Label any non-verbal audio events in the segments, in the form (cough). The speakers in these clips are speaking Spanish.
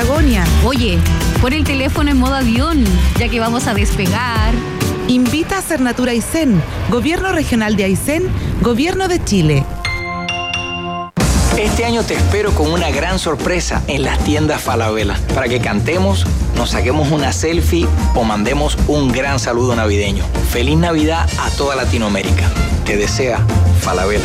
Patagonia. Oye, pon el teléfono en modo avión, ya que vamos a despegar. Invita a Cernatura Aysén, Gobierno Regional de Aysén, Gobierno de Chile. Este año te espero con una gran sorpresa en las tiendas Falabella para que cantemos, nos saquemos una selfie o mandemos un gran saludo navideño. Feliz Navidad a toda Latinoamérica. Te desea Falabella.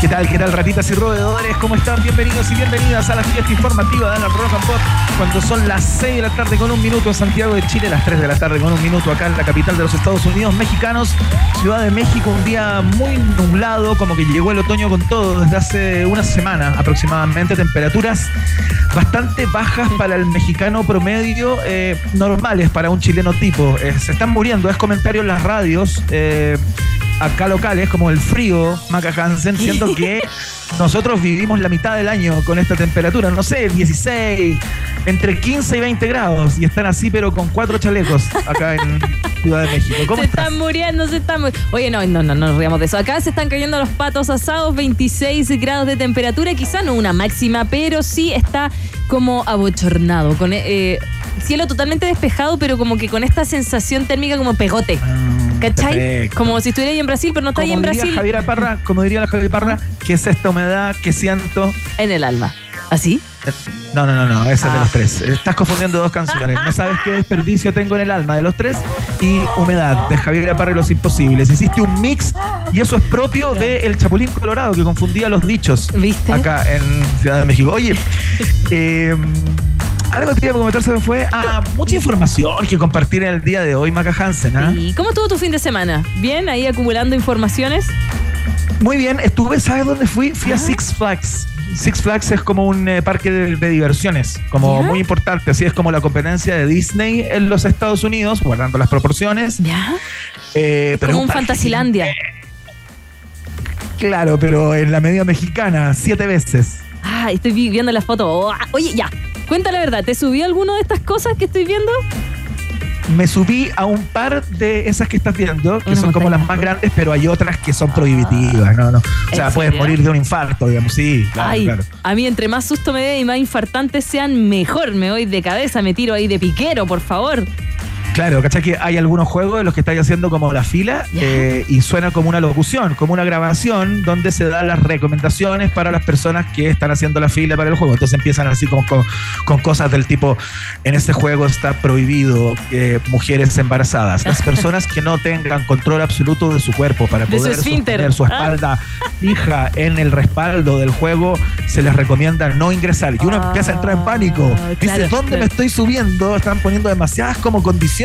¿Qué tal? ¿Qué tal, ratitas y roedores? ¿Cómo están? Bienvenidos y bienvenidas a la fiesta informativa de la Rock and Pop. Cuando son las 6 de la tarde con un minuto en Santiago de Chile, las 3 de la tarde con un minuto acá en la capital de los Estados Unidos mexicanos, Ciudad de México, un día muy nublado, como que llegó el otoño con todo desde hace una semana aproximadamente. Temperaturas bastante bajas para el mexicano promedio, eh, normales para un chileno tipo. Eh, se están muriendo, es comentario en las radios. Eh, acá locales, como el frío, Maca Hansen, siento que nosotros vivimos la mitad del año con esta temperatura, no sé, 16, entre 15 y 20 grados, y están así, pero con cuatro chalecos acá en Ciudad de México. ¿Cómo se estás? están muriendo, se están muriendo. Oye, no, no, no, no nos riamos de eso. Acá se están cayendo los patos asados, 26 grados de temperatura, quizá no una máxima, pero sí está como abochornado, con eh, cielo totalmente despejado, pero como que con esta sensación térmica como pegote. ¿Cachai? perfecto. Como si estuviera ahí en Brasil, pero no está ahí Como en diría Brasil. Javier Parra, como diría la Javier Parra, ¿qué es esta humedad que siento? En el alma. ¿Así? No, no, no, no, esa es de Ah. los tres. Estás confundiendo dos canciones. No sabes qué desperdicio tengo en el alma de los tres y Humedad de Javier Parra y Los Imposibles. Hiciste un mix y eso es propio de El Chapulín Colorado que confundía los dichos ¿Viste? acá en Ciudad de México. Oye, (laughs) eh, algo que te iba a comentar se me fue. Ah, mucha información que compartir en el día de hoy, Maca Hansen. ¿ah? ¿Y cómo estuvo tu fin de semana? ¿Bien? Ahí acumulando informaciones. Muy bien, estuve, ¿sabes dónde fui? Fui a Six Flags. Six Flags es como un eh, parque de, de diversiones, como ¿Ya? muy importante, así es como la competencia de Disney en los Estados Unidos, guardando las proporciones. ¿Ya? Eh, pero Como un parque Fantasilandia. Claro, pero en la media mexicana, siete veces. Ah, estoy vi- viendo la foto. Oh, ah, Oye, ya. Cuenta la verdad, ¿te subió alguno de estas cosas que estoy viendo? Me subí a un par de esas que estás viendo, que Una son como las más grandes, pero hay otras que son prohibitivas, no, no. O sea, ¿En puedes morir de un infarto, digamos, sí, claro, Ay, claro. a mí entre más susto me dé y más infartantes sean, mejor. Me voy de cabeza, me tiro ahí de piquero, por favor. Claro, ¿cachai? Que hay algunos juegos en los que estáis haciendo como la fila eh, y suena como una locución, como una grabación donde se dan las recomendaciones para las personas que están haciendo la fila para el juego. Entonces empiezan así como con, con cosas del tipo, en este juego está prohibido eh, mujeres embarazadas. Las (laughs) personas que no tengan control absoluto de su cuerpo para poder sostener su Ah. espalda fija en el respaldo del juego, se les recomienda no ingresar. Y uno Ah, empieza a entrar en pánico. Dice, claro, ¿dónde claro. me estoy subiendo? Están poniendo demasiadas como condiciones,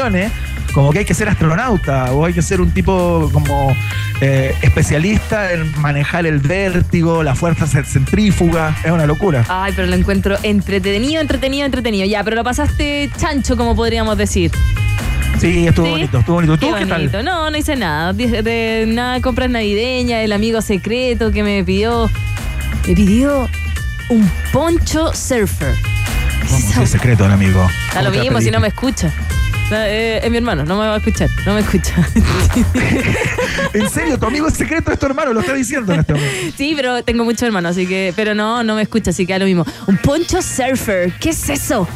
como que hay que ser astronauta o hay que ser un tipo como eh, especialista en manejar el vértigo, la fuerza cent- centrífuga. Es una locura. Ay, pero lo encuentro entretenido, entretenido, entretenido. Ya, pero lo pasaste chancho, como podríamos decir. Sí, estuvo Sí. bonito, estuvo bonito. ¿Tú Qué qué, bonito. tal? No, no hice nada. De, de nada, compras navideñas, el amigo secreto que me pidió. Me pidió un poncho surfer. Es secreto, el amigo. Da lo ¿Cómo mismo si no me escucha. No, eh, es mi hermano, no me va a escuchar, no me escucha. (laughs) En serio, tu amigo es secreto, es tu hermano, lo está diciendo en este momento. sí, pero tengo muchos hermanos, así que, pero no, no me escucha, así que da lo mismo. Un poncho surfer, ¿qué es eso?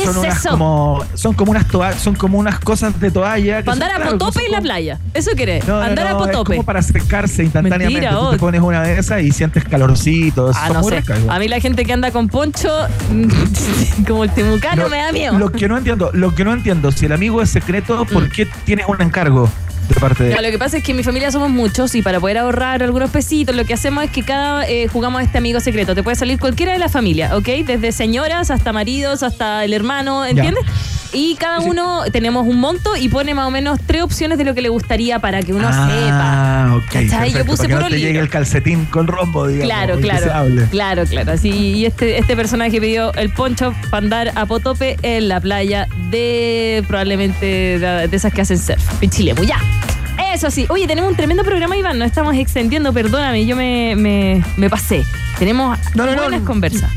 ¿Qué son es unas eso? como son como unas toallas, son como unas cosas de toalla. Para andar son, a claro, potope en la playa. ¿Eso querés? No, andar no, a Es potope. como para secarse instantáneamente. Mentira, Tú vos. te pones una de esas y sientes calorcito. Ah, no sé. ricas. A mí la gente que anda con poncho, (laughs) como el temucano, Lo- me da miedo. Lo que no entiendo, lo que no entiendo, si el amigo es secreto, ¿por qué tienes un encargo? De parte de... No, lo que pasa es que en mi familia somos muchos y para poder ahorrar algunos pesitos, lo que hacemos es que cada eh, jugamos a este amigo secreto. Te puede salir cualquiera de la familia, ¿ok? Desde señoras hasta maridos, hasta el hermano, ¿entiendes? Y cada uno tenemos un monto y pone más o menos tres opciones de lo que le gustaría para que uno ah, sepa. ok. ¿Cachai? perfecto, Yo puse para que no te llegue el calcetín con rombo, digamos. Claro, claro. Claro, claro. Así, y este, este personaje pidió el poncho para andar a Potope en la playa de probablemente de, de esas que hacen surf. En Chile, pues ya. Eso sí. Oye, tenemos un tremendo programa, Iván. Nos estamos extendiendo, perdóname, yo me, me, me pasé. Tenemos No, no, no. buenas conversas.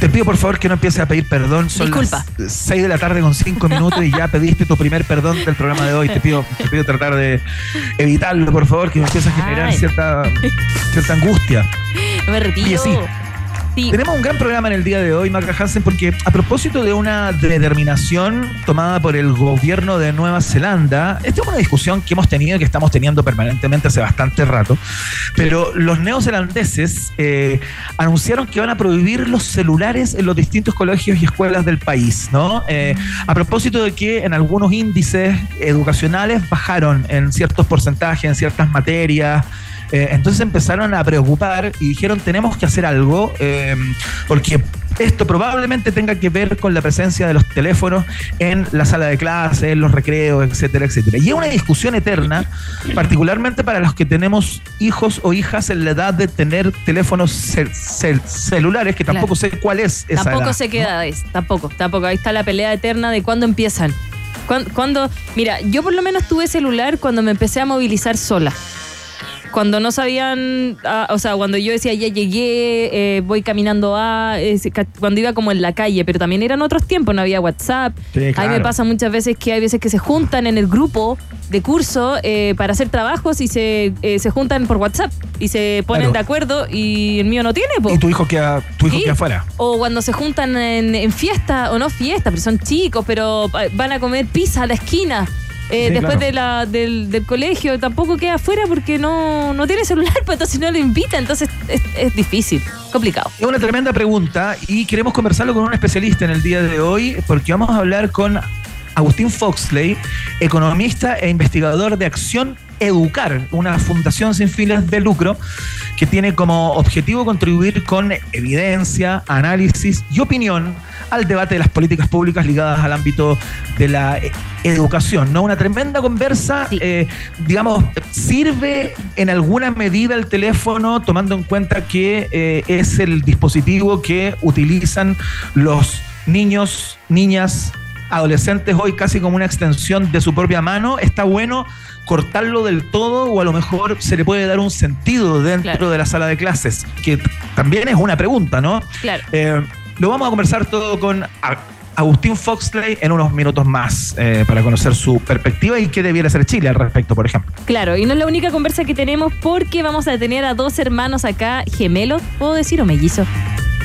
Te pido por favor que no empieces a pedir perdón. Son Disculpa. las 6 de la tarde con 5 minutos y ya pediste tu primer perdón del programa de hoy. Te pido, te pido tratar de evitarlo, por favor, que me empieza a generar Ay. cierta, cierta angustia. Me retiro. Oye, sí. Tenemos un gran programa en el día de hoy, Maca Hansen, porque a propósito de una determinación tomada por el gobierno de Nueva Zelanda, esta es una discusión que hemos tenido y que estamos teniendo permanentemente hace bastante rato, pero los neozelandeses eh, anunciaron que van a prohibir los celulares en los distintos colegios y escuelas del país, ¿no? Eh, a propósito de que en algunos índices educacionales bajaron en ciertos porcentajes, en ciertas materias, eh, entonces empezaron a preocupar y dijeron tenemos que hacer algo eh, porque esto probablemente tenga que ver con la presencia de los teléfonos en la sala de clase, en los recreos, etcétera, etcétera. Y es una discusión eterna, particularmente para los que tenemos hijos o hijas en la edad de tener teléfonos cel- cel- celulares, que tampoco sé cuál es esa Tampoco edad, sé qué ¿no? edad es, tampoco, tampoco. Ahí está la pelea eterna de cuándo empiezan. Cuando, mira, yo por lo menos tuve celular cuando me empecé a movilizar sola. Cuando no sabían, ah, o sea, cuando yo decía ya llegué, eh, voy caminando a, ca- cuando iba como en la calle, pero también eran otros tiempos, no había WhatsApp. Sí, Ahí me pasa muchas veces que hay veces que se juntan en el grupo de curso eh, para hacer trabajos y se, eh, se juntan por WhatsApp y se ponen Claro. de acuerdo y el mío no tiene, po. Y tu hijo queda, tu hijo Sí. queda afuera. O cuando se juntan en, en fiesta, o no fiesta, pero son chicos, pero eh, van a comer pizza a la esquina. Eh, Sí, después claro. de la, del, del colegio, tampoco queda afuera porque no, no tiene celular, (laughs) pues entonces no lo invita, entonces es, es difícil, complicado. Es una tremenda pregunta y queremos conversarlo con un especialista en el día de hoy porque vamos a hablar con Agustín Foxley, economista e investigador de Acción Educar, una fundación sin fines de lucro que tiene como objetivo contribuir con evidencia, análisis y opinión al debate de las políticas públicas ligadas al ámbito de la eh, educación. ¿no? Una tremenda conversa, Sí. eh, digamos, sirve en alguna medida el teléfono tomando en cuenta que eh, es el dispositivo que utilizan los niños, niñas, adolescentes hoy casi como una extensión de su propia mano. Está bueno cortarlo del todo o a lo mejor se le puede dar un sentido dentro Claro. de la sala de clases, que también es una pregunta, ¿no? Claro. Eh, lo vamos a conversar todo con Agustín Foxley en unos minutos más eh, para conocer su perspectiva y qué debiera hacer Chile al respecto, por ejemplo. Claro, y no es la única conversa que tenemos porque vamos a tener a dos hermanos acá, gemelos, ¿puedo decir o mellizos?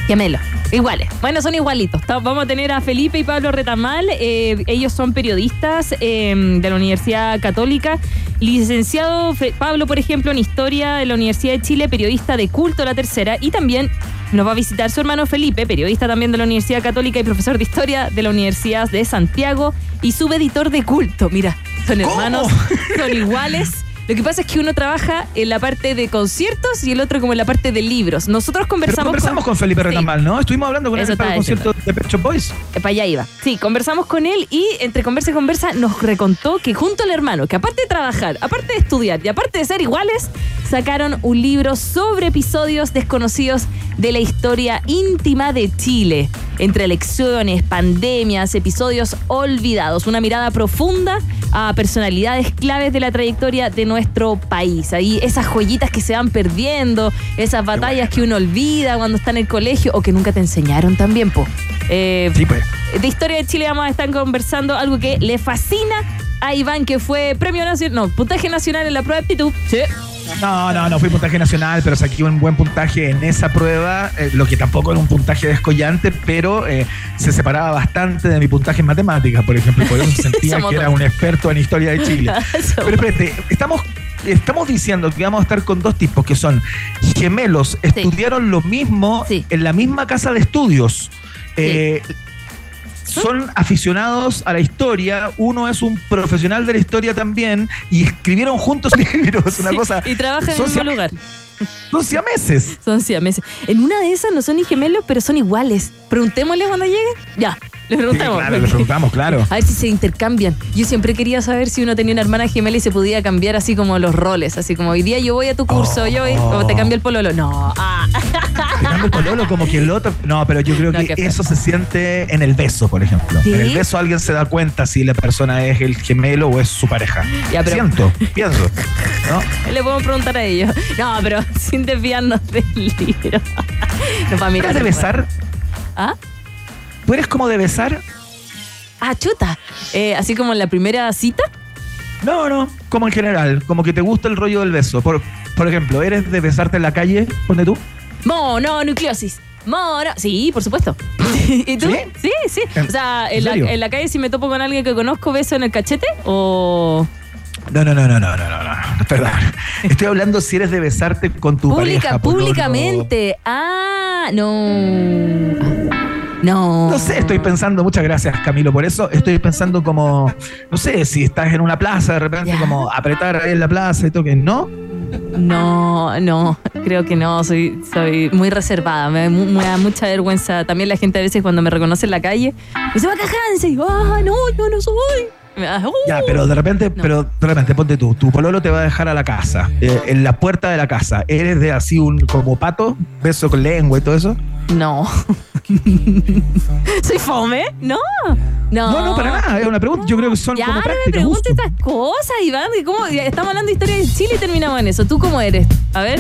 Gemelos, iguales. Bueno, son igualitos. Vamos a tener a Felipe y Pablo Retamal. eh, ellos son periodistas eh, de la Universidad Católica. Licenciado Fe- Pablo, por ejemplo, en Historia de la Universidad de Chile, periodista de culto la tercera. Y también nos va a visitar su hermano Felipe, periodista también de la Universidad Católica y profesor de Historia de la Universidad de Santiago. Y subeditor de culto. Mira, son ¿Cómo? hermanos, son (laughs) iguales. Lo que pasa es que uno trabaja en la parte de conciertos y el otro como en la parte de libros. Nosotros Pero conversamos, conversamos con, Felipe Sí. Retamal, ¿no? Estuvimos hablando con Eso él para el concierto de Pet Shop Boys. Eh, Para allá iba. Sí, conversamos con él y entre conversa y conversa nos recontó que junto al hermano, que aparte de trabajar, aparte de estudiar y aparte de ser iguales, sacaron un libro sobre episodios desconocidos de la historia íntima de Chile. Entre elecciones, pandemias, episodios olvidados. Una mirada profunda a personalidades claves de la trayectoria de nuestro país. Ahí esas joyitas que se van perdiendo, esas batallas que uno olvida cuando está en el colegio o que nunca te enseñaron también, po. Eh, Sí, pues. de Historia de Chile vamos a estar conversando algo que le fascina a Iván, que fue premio nacional, no, puntaje nacional en la prueba de aptitud. Sí. No, no, no fui puntaje nacional, pero saqué un buen puntaje en esa prueba, eh, lo que tampoco era un puntaje descollante, pero eh, se separaba bastante de mi puntaje en matemáticas, por ejemplo, por eso (laughs) sentía que era un experto en historia de Chile. (laughs) Pero espérate, estamos, estamos diciendo que vamos a estar con dos tipos que son gemelos, estudiaron lo mismo Sí. en la misma casa de estudios. Eh, son aficionados a la historia, uno es un profesional de la historia también y escribieron juntos (laughs) libros, una Sí, cosa. y trabajan en el mismo lugar. Son siameses. Son siameses. En una de esas no son ni gemelos, pero son iguales. Preguntémosle cuando llegue. Ya, le Sí, preguntamos. claro, le preguntamos, claro. A ver si se intercambian. Yo siempre quería saber si uno tenía una hermana gemela y se podía cambiar así como los roles. Así como hoy día yo voy a tu curso, yo voy, o te cambio el pololo. No. Ah. (laughs) Te cambio el pololo como que el otro. No, pero yo creo No, que eso se siente en el beso, por ejemplo. ¿Sí? En el beso alguien se da cuenta si la persona es el gemelo o es su pareja. Ya, pero- Siento, pienso. ¿no? (laughs) Le podemos preguntar a ellos. No, pero (laughs) sin desviarnos del libro. No, para ¿Tú mirar. eres de besar? ¿Ah? ¿Tú eres como de besar? Ah, chuta. Eh, así como en la primera cita. No, no, como en general, como que te gusta el rollo del beso. Por, por ejemplo, ¿eres de besarte en la calle? Ponte tú. Mononucleosis. Mono. Sí, por supuesto. (laughs) ¿Y tú? ¿Sí? Sí, sí. ¿En- O sea, en en la, serio? en la calle si me topo con alguien que conozco, beso en el cachete o No, no, no, no, no, no, no, no, (laughs) perdón. Estoy hablando si eres de besarte con tu Pública, pareja. pololo. públicamente. Ah, no. No. No sé, estoy pensando, muchas gracias Camilo por eso, estoy pensando como, no sé, si estás en una plaza de repente, como apretar ahí en la plaza y todo, que no. No, no, creo que no, soy, soy muy reservada, me, da mu- me da mucha vergüenza. También la gente a veces cuando me reconoce en la calle, me dice, va yo, ah, no, yo no soy. "Uh". Ya, pero de repente, No. pero de repente, ponte tú, tu pololo te va a dejar a la casa, eh, en la puerta de la casa, ¿eres de así un como pato, beso con lengua y todo eso? No. (laughs) ¿Soy fome? No. No. No, no, para nada, es una pregunta, yo creo que son Ya, como no me prácticas. preguntes gusto. estas cosas, Iván. ¿Cómo? Estamos hablando de historia de Chile y terminamos en eso. ¿Tú cómo eres? A ver.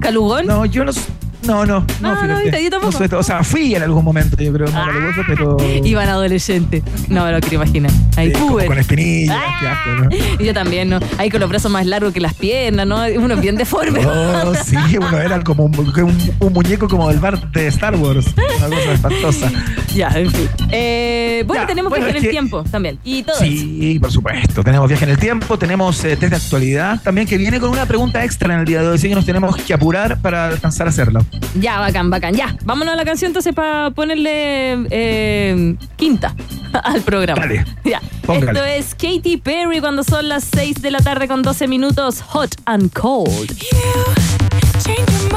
¿Calugón? No, yo no, s- no, no, no, No, no, viste, yo tampoco. o sea, fui en algún momento, yo creo, no Ah, calugoso, pero... Iván adolescente. No me lo quiero imaginar. Ahí, Sí, con espinillas, Ah. qué asco, ¿no? Y yo también, ¿no? Ahí con los brazos más largos que las piernas, ¿no? Uno bien deforme. Oh, sí, uno era como un, un- un muñeco como del bar de Star Wars. Una cosa espantosa. (laughs) Ya, en fin. Eh, bueno, Ya, tenemos bueno, viaje en el que- tiempo también. Y todo eso. Sí, por supuesto. Tenemos viaje en el tiempo, tenemos eh, test de actualidad también que viene con una pregunta extra en el día de hoy, así que nos tenemos que apurar para alcanzar a hacerlo. Ya, bacán, bacán. Ya, vámonos a la canción entonces para ponerle eh, quinta (laughs) al programa. Dale, Ya. póngale. Esto es Katy Perry cuando son las 6 de la tarde con 12 minutos. Hot and cold. Change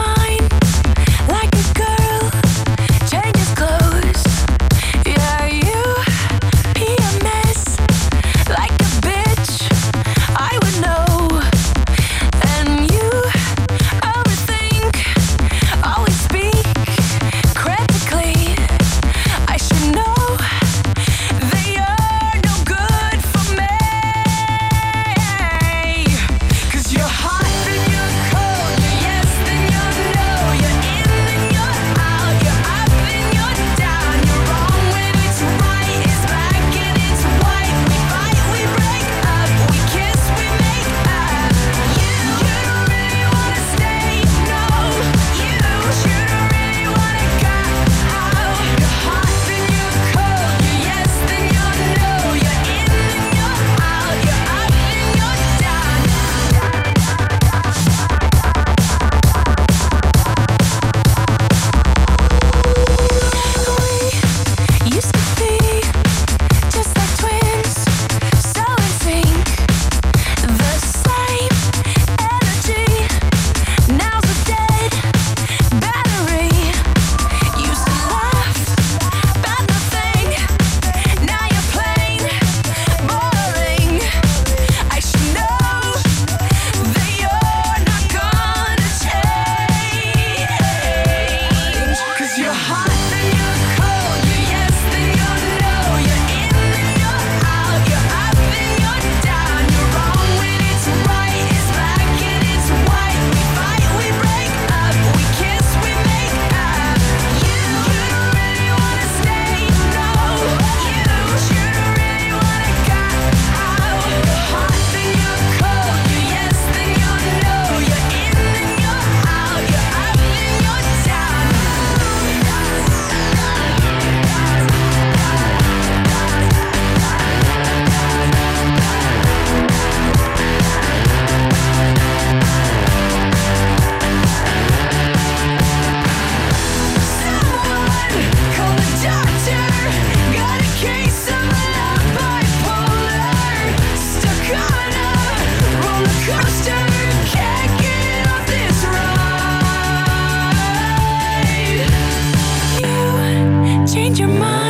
your mind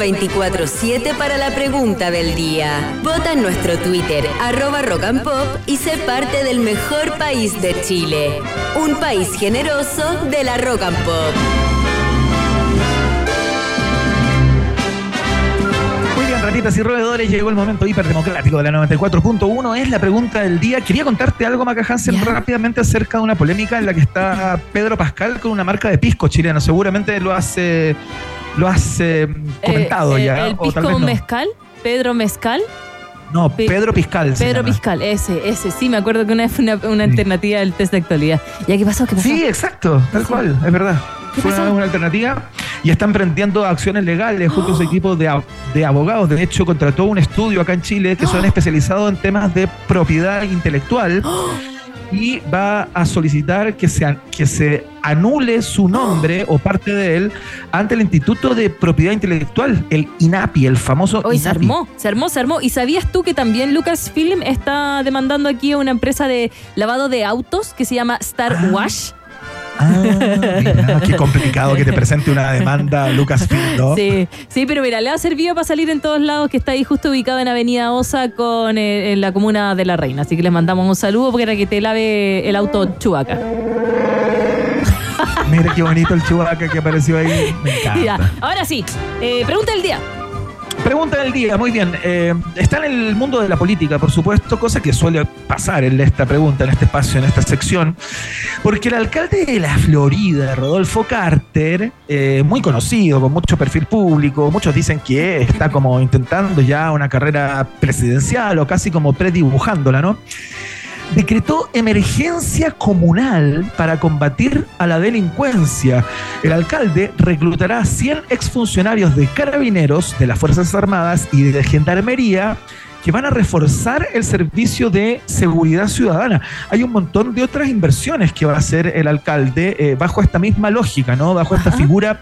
24-7 para la pregunta del día. Vota en nuestro Twitter, arroba Rock and Pop, y sé parte del mejor país de Chile. Un país generoso de la Rock and Pop. Muy bien, ratitas y roedores, llegó el momento hiperdemocrático de la 94.1. Es la pregunta del día. Quería contarte algo, Maca Hansen, rápidamente acerca de una polémica en la que está Pedro Pascal con una marca de pisco chileno. Seguramente lo has, eh, lo has eh, comentado Eh, eh, ya. El o tal pisco vez no. mezcal, Pedro Mezcal. No, Pe- Pedro Piscal. Pedro. Piscal, ese, ese. Sí, me acuerdo que una vez fue una, una Sí. alternativa del test de actualidad. ¿Ya qué pasó? ¿Qué pasó? Sí, exacto, tal cual, es verdad. ¿Qué Fue pasó? una, una alternativa y está emprendiendo acciones legales junto a su (gasps) equipo de, de abogados. De hecho, contrató un estudio acá en Chile que son especializados en temas de propiedad intelectual y va a solicitar que se, que se anule su nombre o parte de él ante el Instituto de Propiedad Intelectual, el INAPI, el famoso Hoy se INAPI. armó, se armó, se armó. ¿Y sabías tú que también Lucasfilm está demandando aquí a una empresa de lavado de autos que se llama Star. Wash? Ah, mira, (laughs) qué complicado que te presente una demanda Lucasfilm, ¿no? Sí, sí, pero mira, le ha servido para salir en todos lados, que está ahí justo ubicado en Avenida Osa con eh, en la comuna de La Reina. Así que les mandamos un saludo para que te lave el auto Chubaca. Mira qué bonito el chihuahua que apareció ahí. Me (laughs) encanta. Ahora sí, eh, pregunta del día. Pregunta del día, muy bien. Eh, está en el mundo de la política, por supuesto, cosa que suele pasar en esta pregunta, en este espacio, en esta sección, porque el alcalde de la Florida, Rodolfo Carter, eh, muy conocido, con mucho perfil público, muchos dicen que está como intentando ya una carrera presidencial o casi como predibujándola, ¿no? Decretó emergencia comunal para combatir a la delincuencia. El alcalde reclutará a 100 exfuncionarios de carabineros, de las Fuerzas Armadas y de Gendarmería que van a reforzar el servicio de seguridad ciudadana. Hay un montón de otras inversiones que va a hacer el alcalde eh, bajo esta misma lógica, ¿no? Bajo esta figura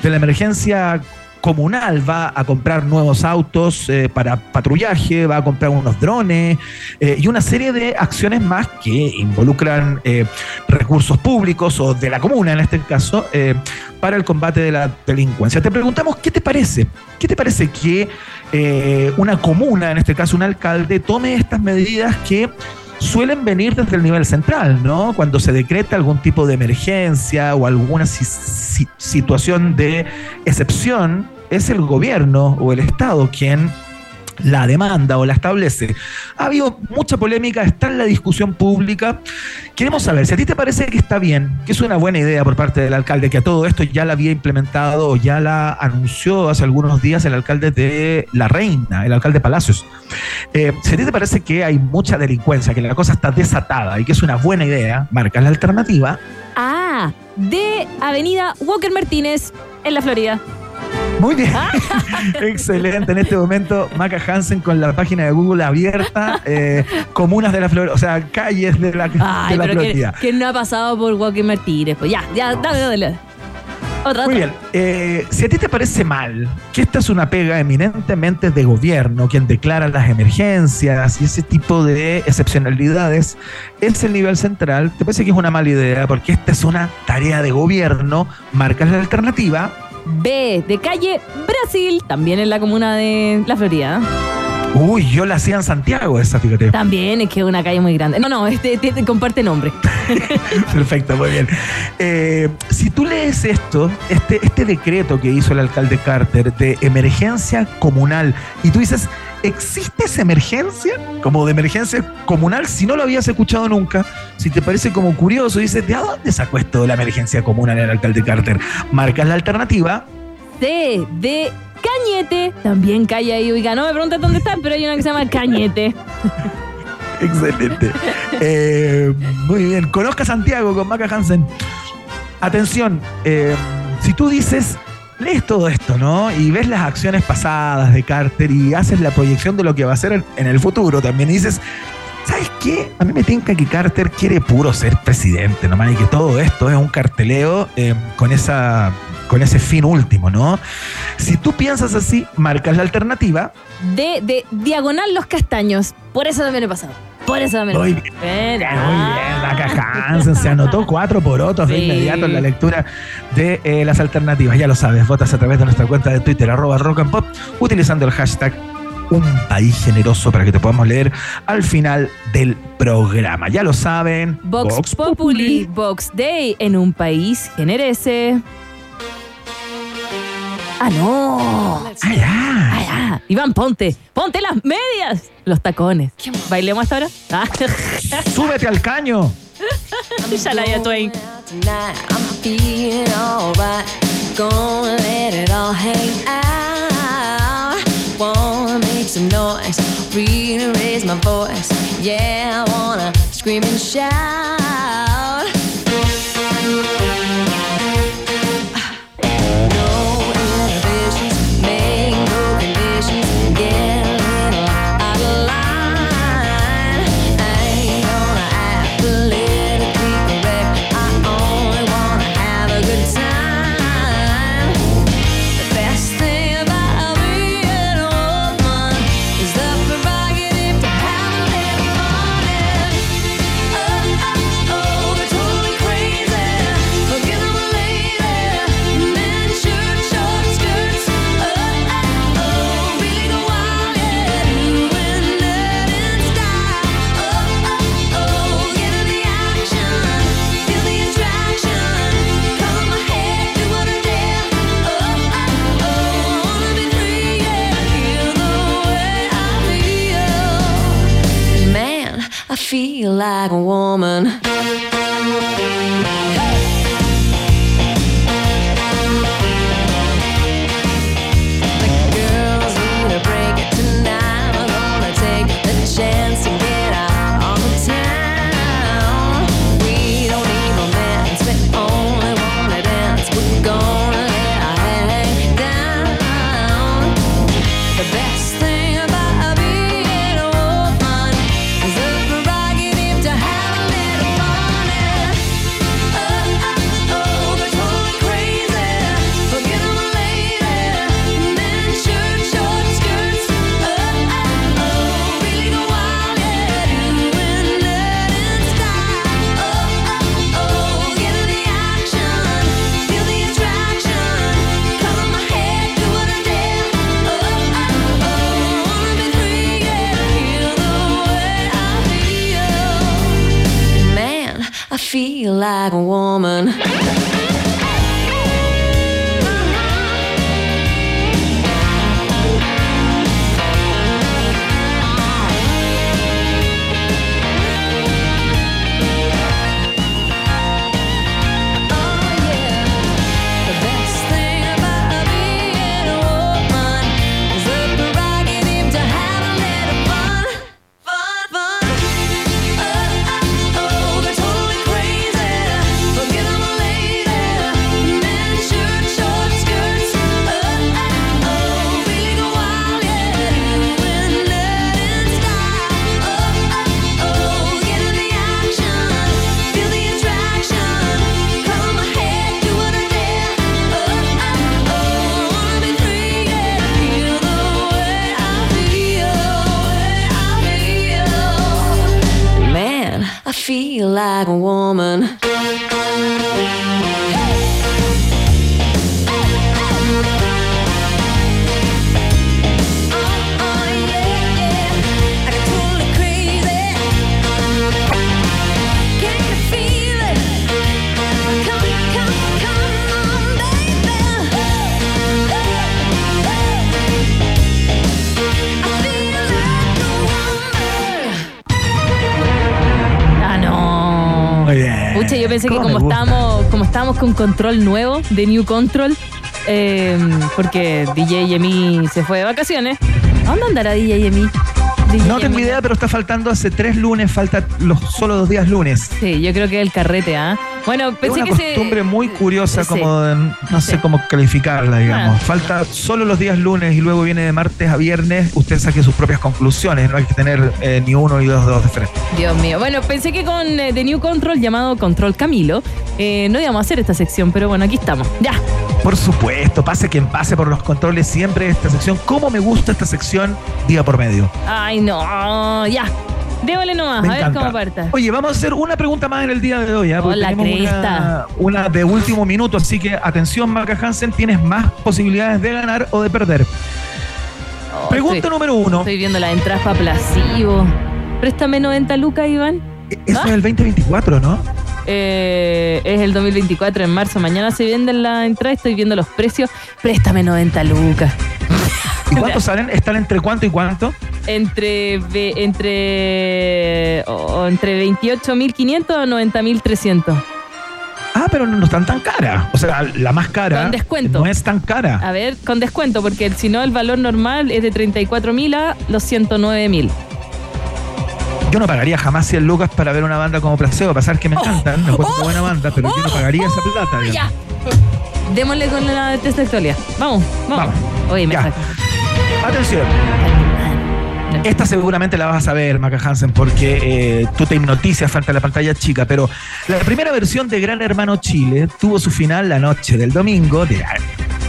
de la emergencia comunal va a comprar nuevos autos eh, para patrullaje, va a comprar unos drones eh, y una serie de acciones más que involucran eh, recursos públicos o de la comuna en este caso para el combate de la delincuencia. Te preguntamos, ¿qué te parece? ¿Qué te parece que una comuna, en este caso un alcalde, tome estas medidas que suelen venir desde el nivel central, ¿no? Cuando se decreta algún tipo de emergencia o alguna situación de excepción, es el gobierno o el Estado quien la demanda o la establece. Ha habido mucha polémica, está en la discusión pública. Queremos saber si a ti te parece que está bien, que es una buena idea por parte del alcalde, que a todo esto ya la había implementado ya la anunció hace algunos días el alcalde de La Reina, el alcalde Palacios. Eh, si a ti te parece que hay mucha delincuencia, que la cosa está desatada y que es una buena idea, marca la alternativa. Ah, de Avenida Walker Martínez en la Florida. Muy bien. (laughs) Excelente. En este momento, Maca Hansen con la página de Google abierta, eh, comunas de la Florida, o sea, calles de la, Ay, de la pero que, Florida. que no ha pasado por Walker Martínez. Pues ya, ya, dale, dale. Otra, Muy otra. bien. Eh, si a ti te parece mal que esta es una pega eminentemente de gobierno, quien declara las emergencias y ese tipo de excepcionalidades es el nivel central, te parece que es una mala idea porque esta es una tarea de gobierno, marcas la alternativa. B, de calle Brasil, también en la comuna de La Florida. Uy, yo la hacía en Santiago esa, fíjate. También es que es una calle muy grande. No, no, este, este comparte nombre. (laughs) Perfecto, muy bien. Eh, si tú lees esto, este, este decreto que hizo el alcalde Carter de emergencia comunal, y tú dices, ¿existe esa emergencia? Como de emergencia comunal, si no lo habías escuchado nunca, si te parece como curioso, dices, ¿de a dónde sacó esto de la emergencia comunal el alcalde Carter? Marcas la alternativa. C de Cañete. También calle ahí, oiga, no me preguntas dónde está, pero hay una que se llama Cañete. (laughs) Excelente. Eh, muy bien. Conozca Santiago con Maca Hansen. Atención, eh, si tú dices, lees todo esto, ¿no? Y ves las acciones pasadas de Carter y haces la proyección de lo que va a ser en- el futuro también y dices, ¿sabes qué? A mí me tinca que Carter quiere puro ser presidente, nomás, y que todo esto es un carteleo eh, con esa con ese fin último, ¿no? Si tú piensas así, marcas la alternativa De, de Diagonal Los Castaños. Por eso también he pasado. Por eso también. Muy bien. Vaca Hansen se anotó cuatro por otros de Sí. inmediato en la lectura de eh, las alternativas. Ya lo sabes, votas a través de nuestra cuenta de Twitter, arroba rock and pop, utilizando el hashtag un país generoso para que te podamos leer al final del programa. Ya lo saben. Vox, Populi, Vox Day en un país generese. Ah, no. Ah, ya. Ah, ya. Iván, ponte. Ponte las medias. Los tacones. ¿Bailemos hasta ahora? Ah. (laughs) Súbete al caño. Shania Twain. Gonna let it all hang out. Wanna some noise, really raise my voice. Yeah, I wanna scream and shout. Like a woman. Like estábamos, con control nuevo, de New Control, eh, porque DJ Yemi se fue de vacaciones. ¿A dónde andará DJ Yemi? DJ No tengo Yemi. idea, pero está faltando hace tres lunes, falta los solo dos días lunes. Sí, yo creo que el carrete, ¿ah? Bueno, Es pensé una que se. costumbre muy curiosa, Sí. como de- no sé cómo calificarla, digamos. Ah. Falta solo los días lunes y luego viene de martes a viernes. Usted saque sus propias conclusiones, no hay que tener eh, ni uno ni dos dedos de frente. Dios mío. Bueno, pensé que con eh, The New Control, llamado Control Camilo, eh, no íbamos a hacer esta sección, pero bueno, aquí estamos. Ya. Por supuesto, pase quien pase por los controles siempre esta sección. ¿Cómo me gusta esta sección día por medio? Ay, no. Ya. Démosle nomás, Me a ver encanta. cómo parta. Oye, vamos a hacer una pregunta más en el día de hoy. ¿ah? Porque Hola, una, una de último minuto, así que atención, Maca Hansen, tienes más posibilidades de ganar o de perder. Oh, Pregunta estoy- número uno. Estoy viendo la entrada para Plasivo. Préstame 90 lucas, Iván. Eso ¿Ah? es el 2024, ¿no? Eh, es el 2024 en marzo. Mañana se venden la entrada. Estoy viendo los precios. Préstame 90 lucas. ¿Y cuántos salen? ¿Están entre cuánto y cuánto? Entre, entre, o- entre 28.500 a 90.300. Ah, pero no, no están tan caras. O sea, la más cara Con descuento. no es tan cara. A ver, con descuento, porque si no, el valor normal es de 34.000 a los 109.000. Yo no pagaría jamás 100 lucas para ver una banda como Placebo. A pesar que me encantan, me encuentro buena banda, pero yo no pagaría esa plata. digamos. Ya. Démosle con la testa actualidad. Vamos, vamos. Vamos. Oye, me. Atención. Esta seguramente la vas a saber, Maca Hansen, porque eh, tú te hipnotizas frente a la pantalla chica, pero la primera versión de Gran Hermano Chile tuvo su final la noche del domingo, de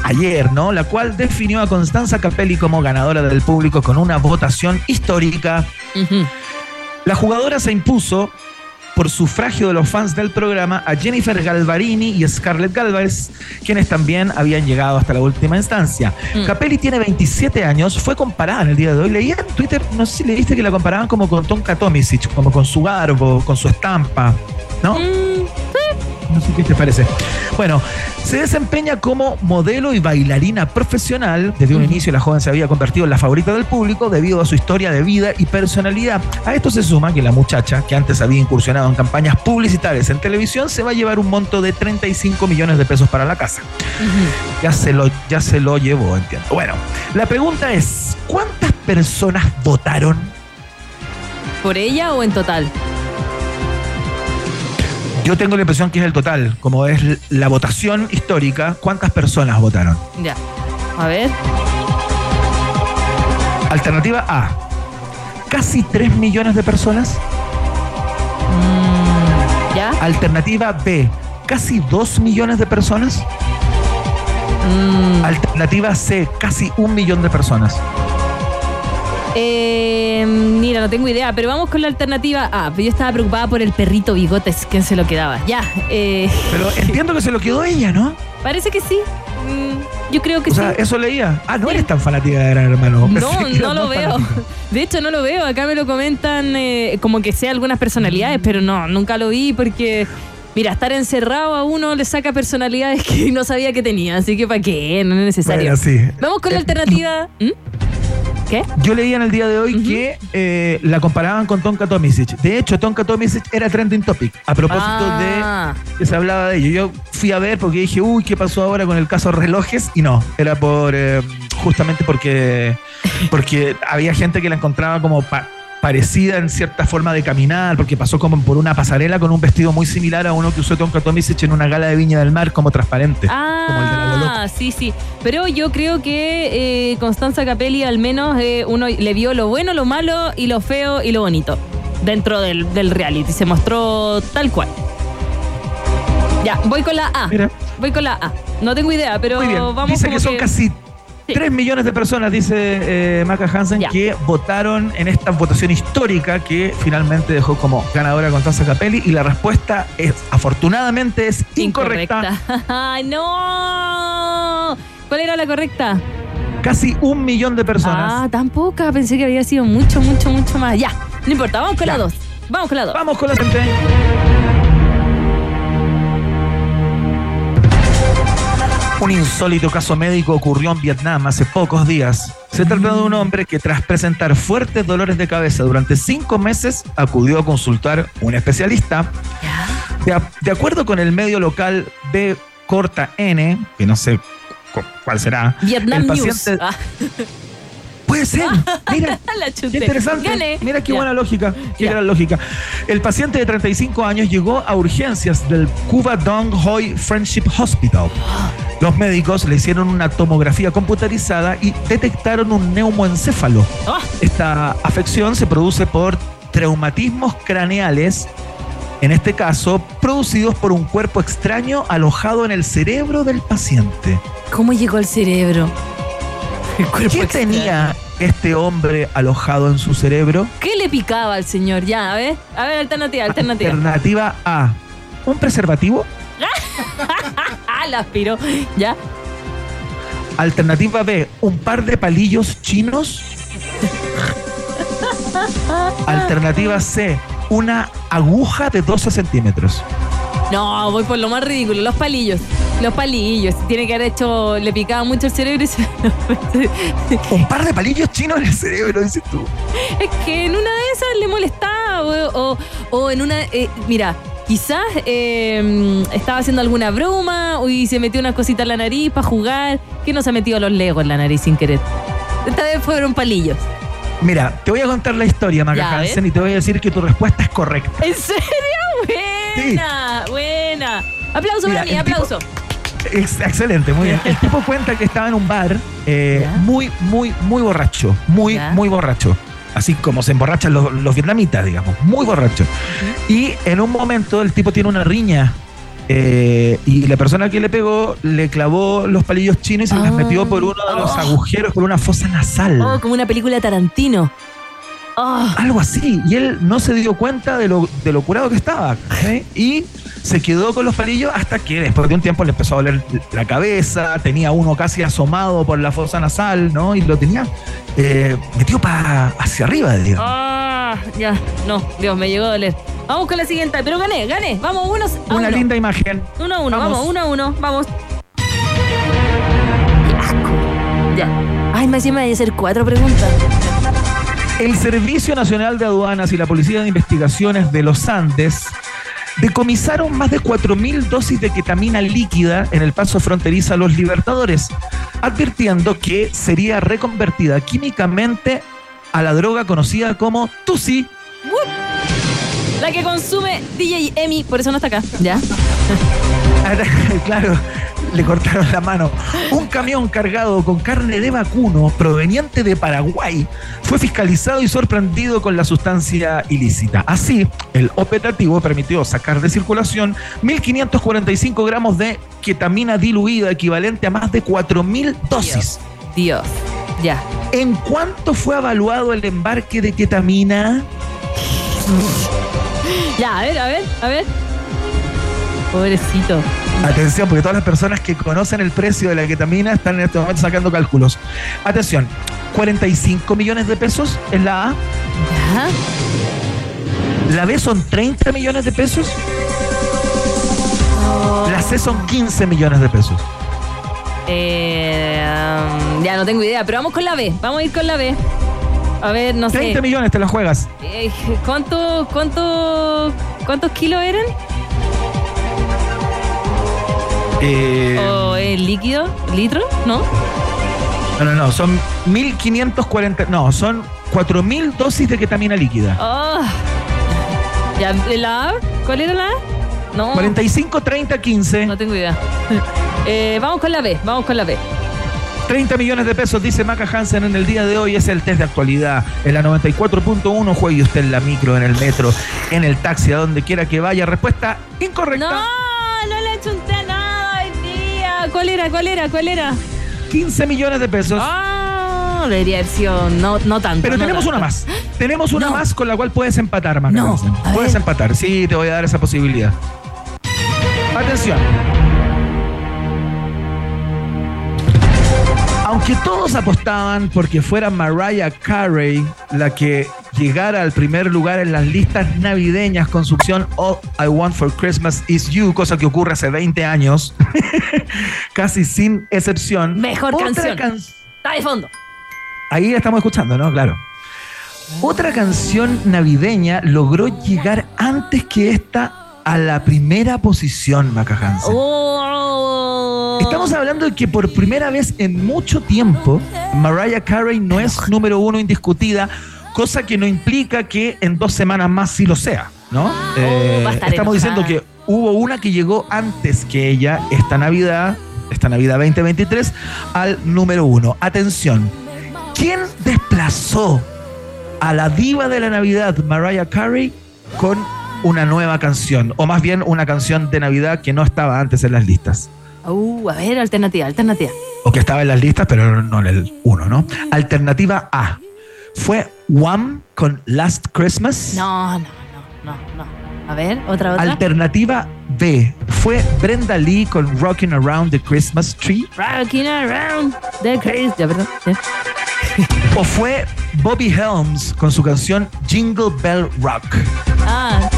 ayer, ¿no? La cual definió a Constanza Capelli como ganadora del público con una votación histórica. La jugadora se impuso por sufragio de los fans del programa a Jennifer Galvarini y Scarlett Galvez, quienes también habían llegado hasta la última instancia. Mm. Capelli tiene 27 años, fue comparada en el día de hoy. Leía en Twitter, no sé si leíste que la comparaban como con Tonka Tomisic, como con su garbo, con su estampa, ¿no? Mm, No sé qué te parece. Bueno, se desempeña como modelo y bailarina profesional. Desde un inicio la joven se había convertido en la favorita del público debido a su historia de vida y personalidad. A esto se suma que la muchacha, que antes había incursionado en campañas publicitarias en televisión, se va a llevar un monto de 35 millones de pesos para la casa. Ya se lo, ya se lo llevó, entiendo. Bueno, la pregunta es, ¿cuántas personas votaron? ¿Por ella o en total? Yo tengo la impresión que es el total, como es la votación histórica, ¿cuántas personas votaron? Ya. A ver. Alternativa A. Casi 3 millones de personas. Mm, ¿Ya? Alternativa B. Casi 2 millones de personas. Mm, Alternativa C. Casi un millón de personas. Eh, mira, no tengo idea, pero vamos con la alternativa A. Yo estaba preocupada por el perrito bigotes, ¿quién se lo quedaba? Ya. eh, (laughs) Pero entiendo que se lo quedó ella, ¿no? parece que sí. Mm, yo creo que O sea, sí. eso leía. Ah, no eres tan fanática de Gran Hermano. No, que no lo veo. fanática. De hecho, no lo veo. Acá me lo comentan eh, como que sea algunas personalidades, pero no, nunca lo vi porque, mira, estar encerrado a uno le saca personalidades (laughs) que no sabía que tenía. Así que, ¿para qué? No es necesario. Bueno, sí. Vamos con la Eh, alternativa. ¿Mm? ¿Qué? Yo leía en el día de hoy que eh, la comparaban con Tonka Tomisic. De hecho, Tonka Tomisic era trending topic. A propósito Ah. de que se hablaba de ello. Yo fui a ver porque dije, uy, ¿qué pasó ahora con el caso relojes? Y no, era por eh, justamente porque, porque había gente que la encontraba como pa- parecida en cierta forma de caminar, porque pasó como por una pasarela con un vestido muy similar a uno que usó Tonka Tomisic en una gala de Viña del Mar como transparente. como el de la Bolota. Ah, sí, sí. Pero yo creo que eh, Constanza Capelli al menos eh, uno le vio lo bueno, lo malo y lo feo y lo bonito dentro del, del reality. Se mostró tal cual. Ya, voy con la A. Mira. Voy con la A. No tengo idea, pero Muy bien. vamos Dice que son casi (laughs) Sí. 3 millones de personas, dice eh, Maca Hansen, que votaron en esta votación histórica que finalmente dejó como ganadora Constanza Capelli. Y la respuesta es, afortunadamente, es incorrecta. (laughs) ¡Ay, no! ¿Cuál era la correcta? Casi un millón de Ah, personas. tan poca. Pensé que había sido mucho, mucho, mucho más. Ya, no importa. Vamos con Ya. la 2. Vamos con la 2. Vamos con la siguiente. Un insólito caso médico ocurrió en Vietnam hace pocos días. Se trata de un hombre que tras presentar fuertes dolores de cabeza durante cinco meses acudió a consultar un especialista. De, a- de acuerdo con el medio local B corta N, que no sé cu- cuál será, Vietnam el News. Ah, (laughs) puede ser, (laughs) mira, la Qué interesante. Gané. Mira qué Ya. buena lógica. Qué gran lógica. El paciente de 35 años llegó a urgencias del Cuba Dong Hoi Friendship Hospital. Los médicos le hicieron una tomografía computarizada y detectaron un neumoencéfalo. Ah, Esta afección se produce por traumatismos craneales, en este caso, producidos por un cuerpo extraño alojado en el cerebro del paciente. ¿Cómo llegó al cerebro? El ¿Qué extraño. tenía este hombre alojado en su cerebro? ¿Qué le picaba al señor? Ya, a ver. A ver, alternativa, alternativa. Alternativa A. Un preservativo. (laughs) Ah, la aspiró. Ya. Alternativa B. Un par de palillos chinos. (laughs) Alternativa C. Una aguja de 12 centímetros. No, voy por lo más ridículo. Los palillos. Los palillos. Tiene que haber hecho. Le picaba mucho el cerebro y se. (laughs) Un par de palillos chinos en el cerebro, dices tú. Es que en una de esas le molestaba o, o- o en una... eh, mira, quizás eh, estaba haciendo alguna broma o y se metió una cosita en la nariz para jugar. que no se ha metido los legos en la nariz sin querer? Esta vez fueron palillos. Mira, te voy a contar la historia, Maca Ya, a ver. Hansen, y te voy a decir que tu respuesta es correcta. ¿En serio? Buena, buena. Aplauso Mira, para mí, el tipo- aplauso. Ex- excelente, muy bien. El tipo (laughs) cuenta que estaba en un bar eh, muy, muy, muy borracho. Muy, Ya. muy borracho. Así como se emborrachan los, los vietnamitas, digamos. Muy borracho. Y en un momento el tipo tiene una riña. eh, y la persona que le pegó le clavó los palillos chinos y se Ah. los metió por uno de los Oh. agujeros, por una fosa nasal. Oh, como una película Tarantino. Oh, Algo así. Y él no se dio cuenta de lo, de lo curado que estaba. Y se quedó con los palillos hasta que después de un tiempo le empezó a doler la cabeza, tenía uno casi asomado por la fosa nasal, ¿no? Y lo tenía eh, metido para hacia arriba, digamos. ah, ya. No, Dios, me llegó a doler. Vamos con la siguiente. Pero gané, gané. Vamos, unos a Una uno. linda imagen. Uno a uno, vamos. Vamos. uno a uno, vamos. Qué asco. Ya. Ay, me encima de hacer cuatro preguntas. El Servicio Nacional de Aduanas y la Policía de Investigaciones de los Andes decomisaron más de 4.000 dosis de ketamina líquida en el paso fronterizo a los Libertadores, advirtiendo que sería reconvertida químicamente a la droga conocida como Tusi. La que consume DJ Emi, por eso no está acá. Ya. (laughs) claro, le cortaron la mano. Un camión cargado con carne de vacuno proveniente de Paraguay fue fiscalizado y sorprendido con la sustancia ilícita. Así, el operativo permitió sacar de circulación 1.545 gramos de ketamina diluida, equivalente a más de 4.000 dosis. Dios. Ya. ¿En cuánto fue evaluado el embarque de ketamina? Ya, a ver, a ver, a ver. Pobrecito. Atención, porque todas las personas que conocen el precio de la ketamina están en este momento sacando cálculos. Atención, 45 millones de pesos es la A. Ya. La B son 30 millones de pesos. La C son 15 millones de pesos. Eh, um, ya no tengo idea, pero vamos con la B. Vamos a ir con la B. A ver, no 30 sé. millones te la juegas. Eh, ¿Cuánto, cuánto, ¿Cuántos kilos eran? Eh, ¿O es líquido? ¿Litro? ¿No? no, no, no, son 1540. No, son 4000 dosis de ketamina líquida. Oh. Ya, ¿La? ¿Cuál era la A? No. 45, 30, 15. No tengo idea. (laughs) Eh, vamos con la B, vamos con la B. 30 millones de pesos, dice Maca Hansen en el día de hoy. Es el test de actualidad. En la 94.1 juegue usted en la micro, en el metro, en el taxi, a donde quiera que vaya. Respuesta incorrecta. No, no le chunté nada hoy día. ¿Cuál era? ¿Cuál era? ¿Cuál era? 15 millones de pesos. Ah, debería haber sido no, no tanto. Pero no tenemos tanto. una más. Tenemos una No. más con la cual puedes empatar, Maca No, a Puedes ver. empatar. Sí, te voy a dar esa posibilidad. Atención. Aunque todos apostaban porque fuera Mariah Carey la que llegara al primer lugar en las listas navideñas con su opción All I Want for Christmas Is You, cosa que ocurre hace 20 años, (laughs) casi sin excepción. Mejor Otra canción. can- Está de fondo. Ahí estamos escuchando, ¿no? Claro. Otra canción navideña logró llegar antes que esta a la primera posición, Maca Hansen. Oh. Estamos hablando de que por primera vez en mucho tiempo Mariah Carey no es número uno indiscutida, cosa que no implica que en dos semanas más sí lo sea, ¿no? Eh, Oh, estar estamos enojada. diciendo que hubo una que llegó antes que ella esta Navidad, esta Navidad 2023, al número uno. Atención, ¿quién desplazó a la diva de la Navidad, Mariah Carey, con una nueva canción? O más bien una canción de Navidad que no estaba antes en las listas. Uh, a ver, alternativa, alternativa. o que estaba en las listas, pero no en el 1, ¿no? Alternativa A. Fue Wham con Last Christmas. No, no, no, no, no. A ver, otra, otra. Alternativa B. Fue Brenda Lee con Rocking Around the Christmas Tree. Rocking around the Christ. Ya, perdón. Ya. O fue Bobby Helms con su canción Jingle Bell Rock. Ah.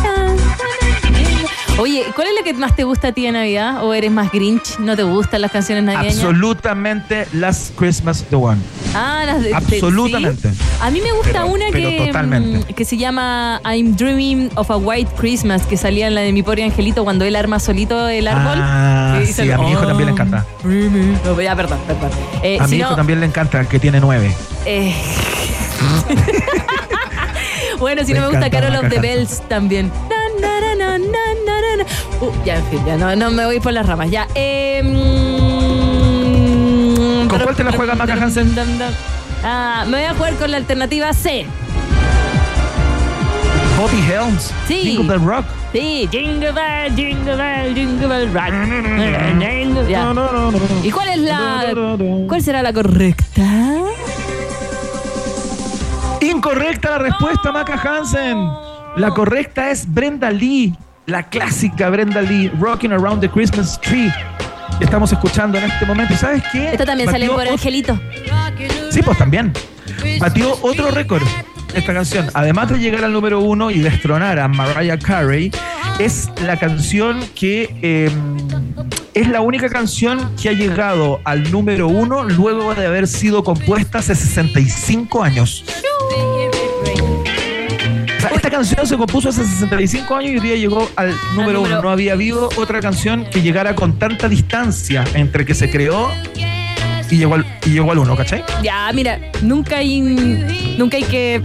Oye, ¿cuál es la que más te gusta a ti de Navidad? ¿O eres más Grinch? ¿No te gustan las canciones navideñas? Absolutamente Last Christmas the One. Ah, las de, Absolutamente. ¿sí? A mí me gusta Pero- una pero que, totalmente. mm, que se llama I'm Dreaming of a White Christmas, que salía en la de mi pobre angelito cuando él arma solito el árbol. Ah, sí, a mi hijo "Oh, también le encanta. dreaming". No, ya, perdón, perdón. Eh, A si mi no, hijo también le encanta, que tiene nueve. eh, (laughs) bueno, si Me no me gusta Carol of the Bells también. Na, na, na, na. Uh, ya, en fin, ya no, no me voy por las ramas. Ya. Eh, ¿Con cuál te la juegas, Maca Hansen? Ah, me voy a jugar con la alternativa C. Bobby Helms. Sí. Jingle Bell Rock. Sí, jingle bell, jingle bell, jingle bell rock. (laughs) Ya. ¿Y cuál es la. ¿Cuál será la correcta? Incorrecta la respuesta, Maca Hansen. La correcta es Brenda Lee, la clásica Brenda Lee, Rocking Around the Christmas Tree. Estamos escuchando en este momento. ¿Sabes qué? Esta también sale Batió por ot- Angelito. Sí, pues también. Batió otro récord esta canción. Además de llegar al número uno y destronar a Mariah Carey, es la canción que eh, es la única canción que ha llegado al número uno luego de haber sido compuesta hace 65 años. Esta canción se compuso hace 65 años y hoy día llegó al número número- uno. No había habido otra canción que llegara con tanta distancia entre que se creó y llegó al, y llegó al uno, ¿cachai? Ya, mira, nunca hay, nunca hay que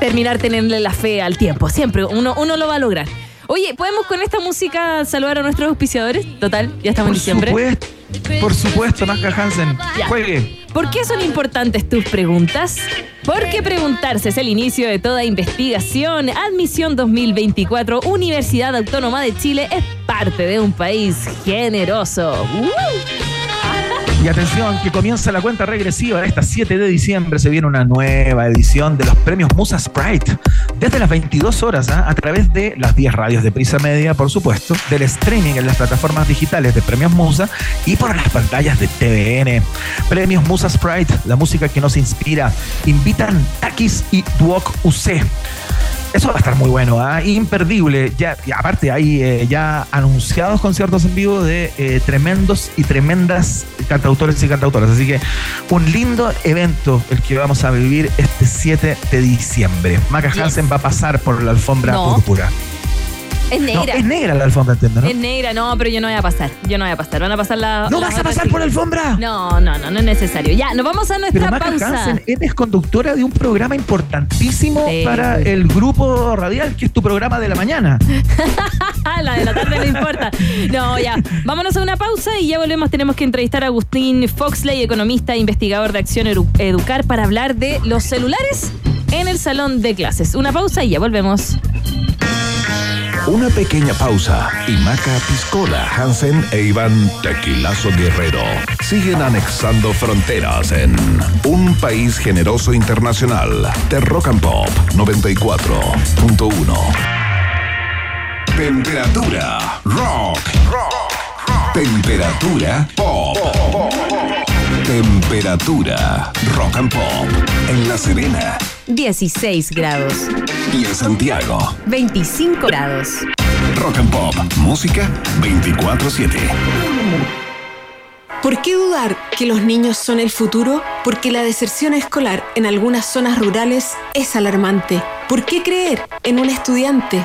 terminar teniéndole la fe al tiempo. Siempre uno, uno lo va a lograr. Oye, ¿podemos con esta música saludar a nuestros auspiciadores? Total, ya estamos en Por diciembre. supuesto, por supuesto, Maca Hansen. Ya. Juegue. ¿Por qué son importantes tus preguntas? Porque preguntarse es el inicio de toda investigación. Admisión 2024, Universidad Autónoma de Chile es parte de un país generoso. Y atención, que comienza la cuenta regresiva. Esta 7 de diciembre se viene una nueva edición de los premios Musa Sprite. Desde las 22 horas, ¿ah? a través de las 10 radios de Prisa Media, por supuesto, del streaming en las plataformas digitales de Premios Musa y por las pantallas de TVN. Premios Musa Sprite, la música que nos inspira. Invitan Takis y Duoc UC. Eso va a estar muy bueno, ¿ah? imperdible. Ya, y aparte hay eh, ya anunciados conciertos en vivo de eh, tremendos y tremendas cantautores y cantautoras. Así que un lindo evento el que vamos a vivir este 7 de diciembre. Maca Yes. Hansen va a pasar por la alfombra No. púrpura. Es No, negra. es negra la alfombra, entiendo, ¿no? Es negra, no, pero yo no voy a pasar. Yo no voy a pasar. Van a pasar la. ¿No las vas a pasar por la alfombra? No, no, no, no es necesario. Ya, nos vamos a Pero nuestra Maca pausa. Hansen, eres conductora de un programa importantísimo Sí. para el grupo radial, que es tu programa de la mañana. (laughs) la de la tarde no importa. No, ya. Vámonos a una pausa y ya volvemos. Tenemos que entrevistar a Agustín Foxley, economista e investigador de Acción Edu- Educar, para hablar de los celulares en el salón de clases. Una pausa y ya volvemos. Una pequeña pausa y Maca Piscola, Hansen e Iván Tequilazo Guerrero siguen anexando fronteras en un país generoso internacional de Rock and Pop 94.1. Temperatura rock. Temperatura pop. Temperatura rock and pop en La Serena 16 grados, y en Santiago. 25 grados. Rock and Pop, música 24/7. ¿Por qué dudar que los niños son el futuro? Porque la deserción escolar en algunas zonas rurales es alarmante. ¿Por qué creer en un estudiante?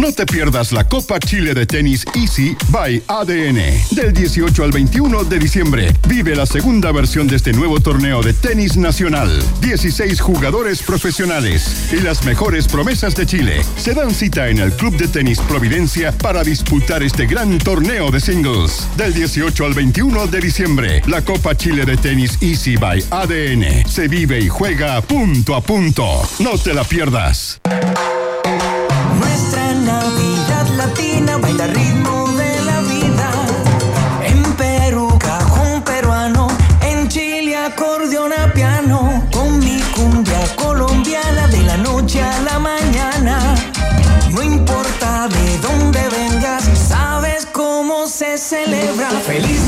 No te pierdas la Copa Chile de Tenis Easy by ADN. Del 18 al 21 de diciembre, vive la segunda versión de este nuevo torneo de tenis nacional. 16 jugadores profesionales y las mejores promesas de Chile se dan cita en el Club de Tenis Providencia para disputar este gran torneo de singles. Del 18 al 21 de diciembre, la Copa Chile de Tenis Easy by ADN se vive y juega punto a punto. No te la pierdas. Nuestra Navidad latina baila ritmo de la vida. En Perú, cajón peruano. En Chile, acordeón a piano. Con mi cumbia colombiana de la noche a la mañana. No importa de dónde vengas, sabes cómo se celebra. Feliz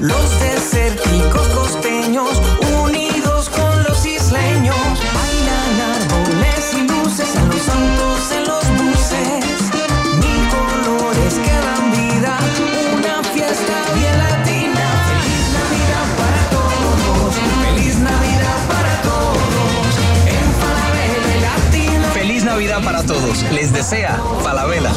Los desérticos costeños, unidos con los isleños. Bailan árboles y luces en los autos, en los buses. Mil colores que dan vida, una fiesta bien latina. Feliz Navidad para todos, feliz Navidad para todos. En Falabella y Latino. Feliz Navidad para todos. Les desea Falabella.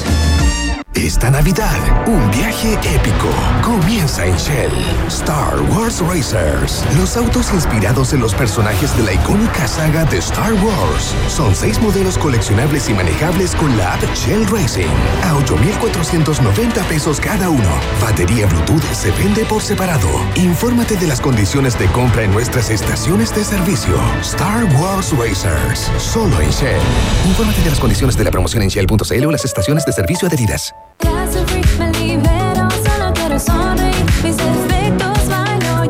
Esta Navidad, un viaje épico comienza en Shell. Star Wars Racers. Los autos inspirados en los personajes de la icónica saga de Star Wars. Son seis modelos coleccionables y manejables con la app Shell Racing. A 8,490 pesos cada uno. Batería Bluetooth se vende por separado. Infórmate de las condiciones de compra en nuestras estaciones de servicio. Star Wars Racers. Solo en Shell. Infórmate de las condiciones de la promoción en Shell.cl o las estaciones de servicio adheridas.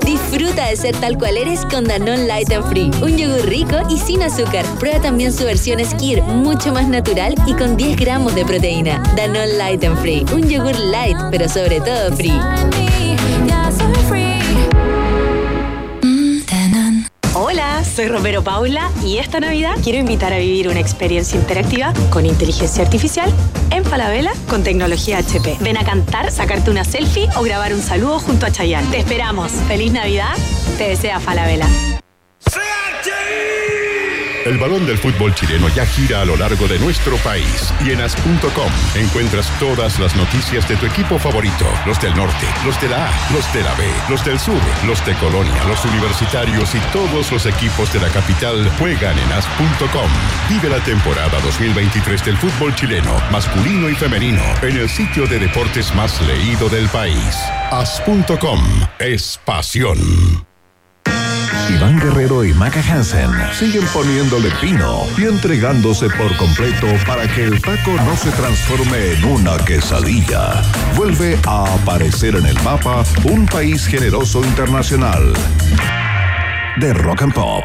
Disfruta de ser tal cual eres con Danone Light and Free. Un yogur rico y sin azúcar. Prueba también su versión Skir, mucho más natural y con 10 gramos de proteína. Danone Light and Free. Un yogur light, pero sobre todo free. Soy Romero Paula y esta Navidad quiero invitar a vivir una experiencia interactiva con inteligencia artificial en Falabella con tecnología HP. Ven a cantar, sacarte una selfie o grabar un saludo junto a Chayanne. Te esperamos. Feliz Navidad. Te desea Falabella. El balón del fútbol chileno ya gira a lo largo de nuestro país y en as.com encuentras todas las noticias de tu equipo favorito, los del norte, los de la A, los de la B, los del sur, los de Colonia, los universitarios y todos los equipos de la capital juegan en as.com. Vive la temporada 2023 del fútbol chileno, masculino y femenino, en el sitio de deportes más leído del país. As.com es pasión. Iván Guerrero y Maca Hansen siguen poniéndole pino y entregándose por completo para que el taco no se transforme en una quesadilla. Vuelve a aparecer en el mapa un país generoso internacional. De Rock and Pop.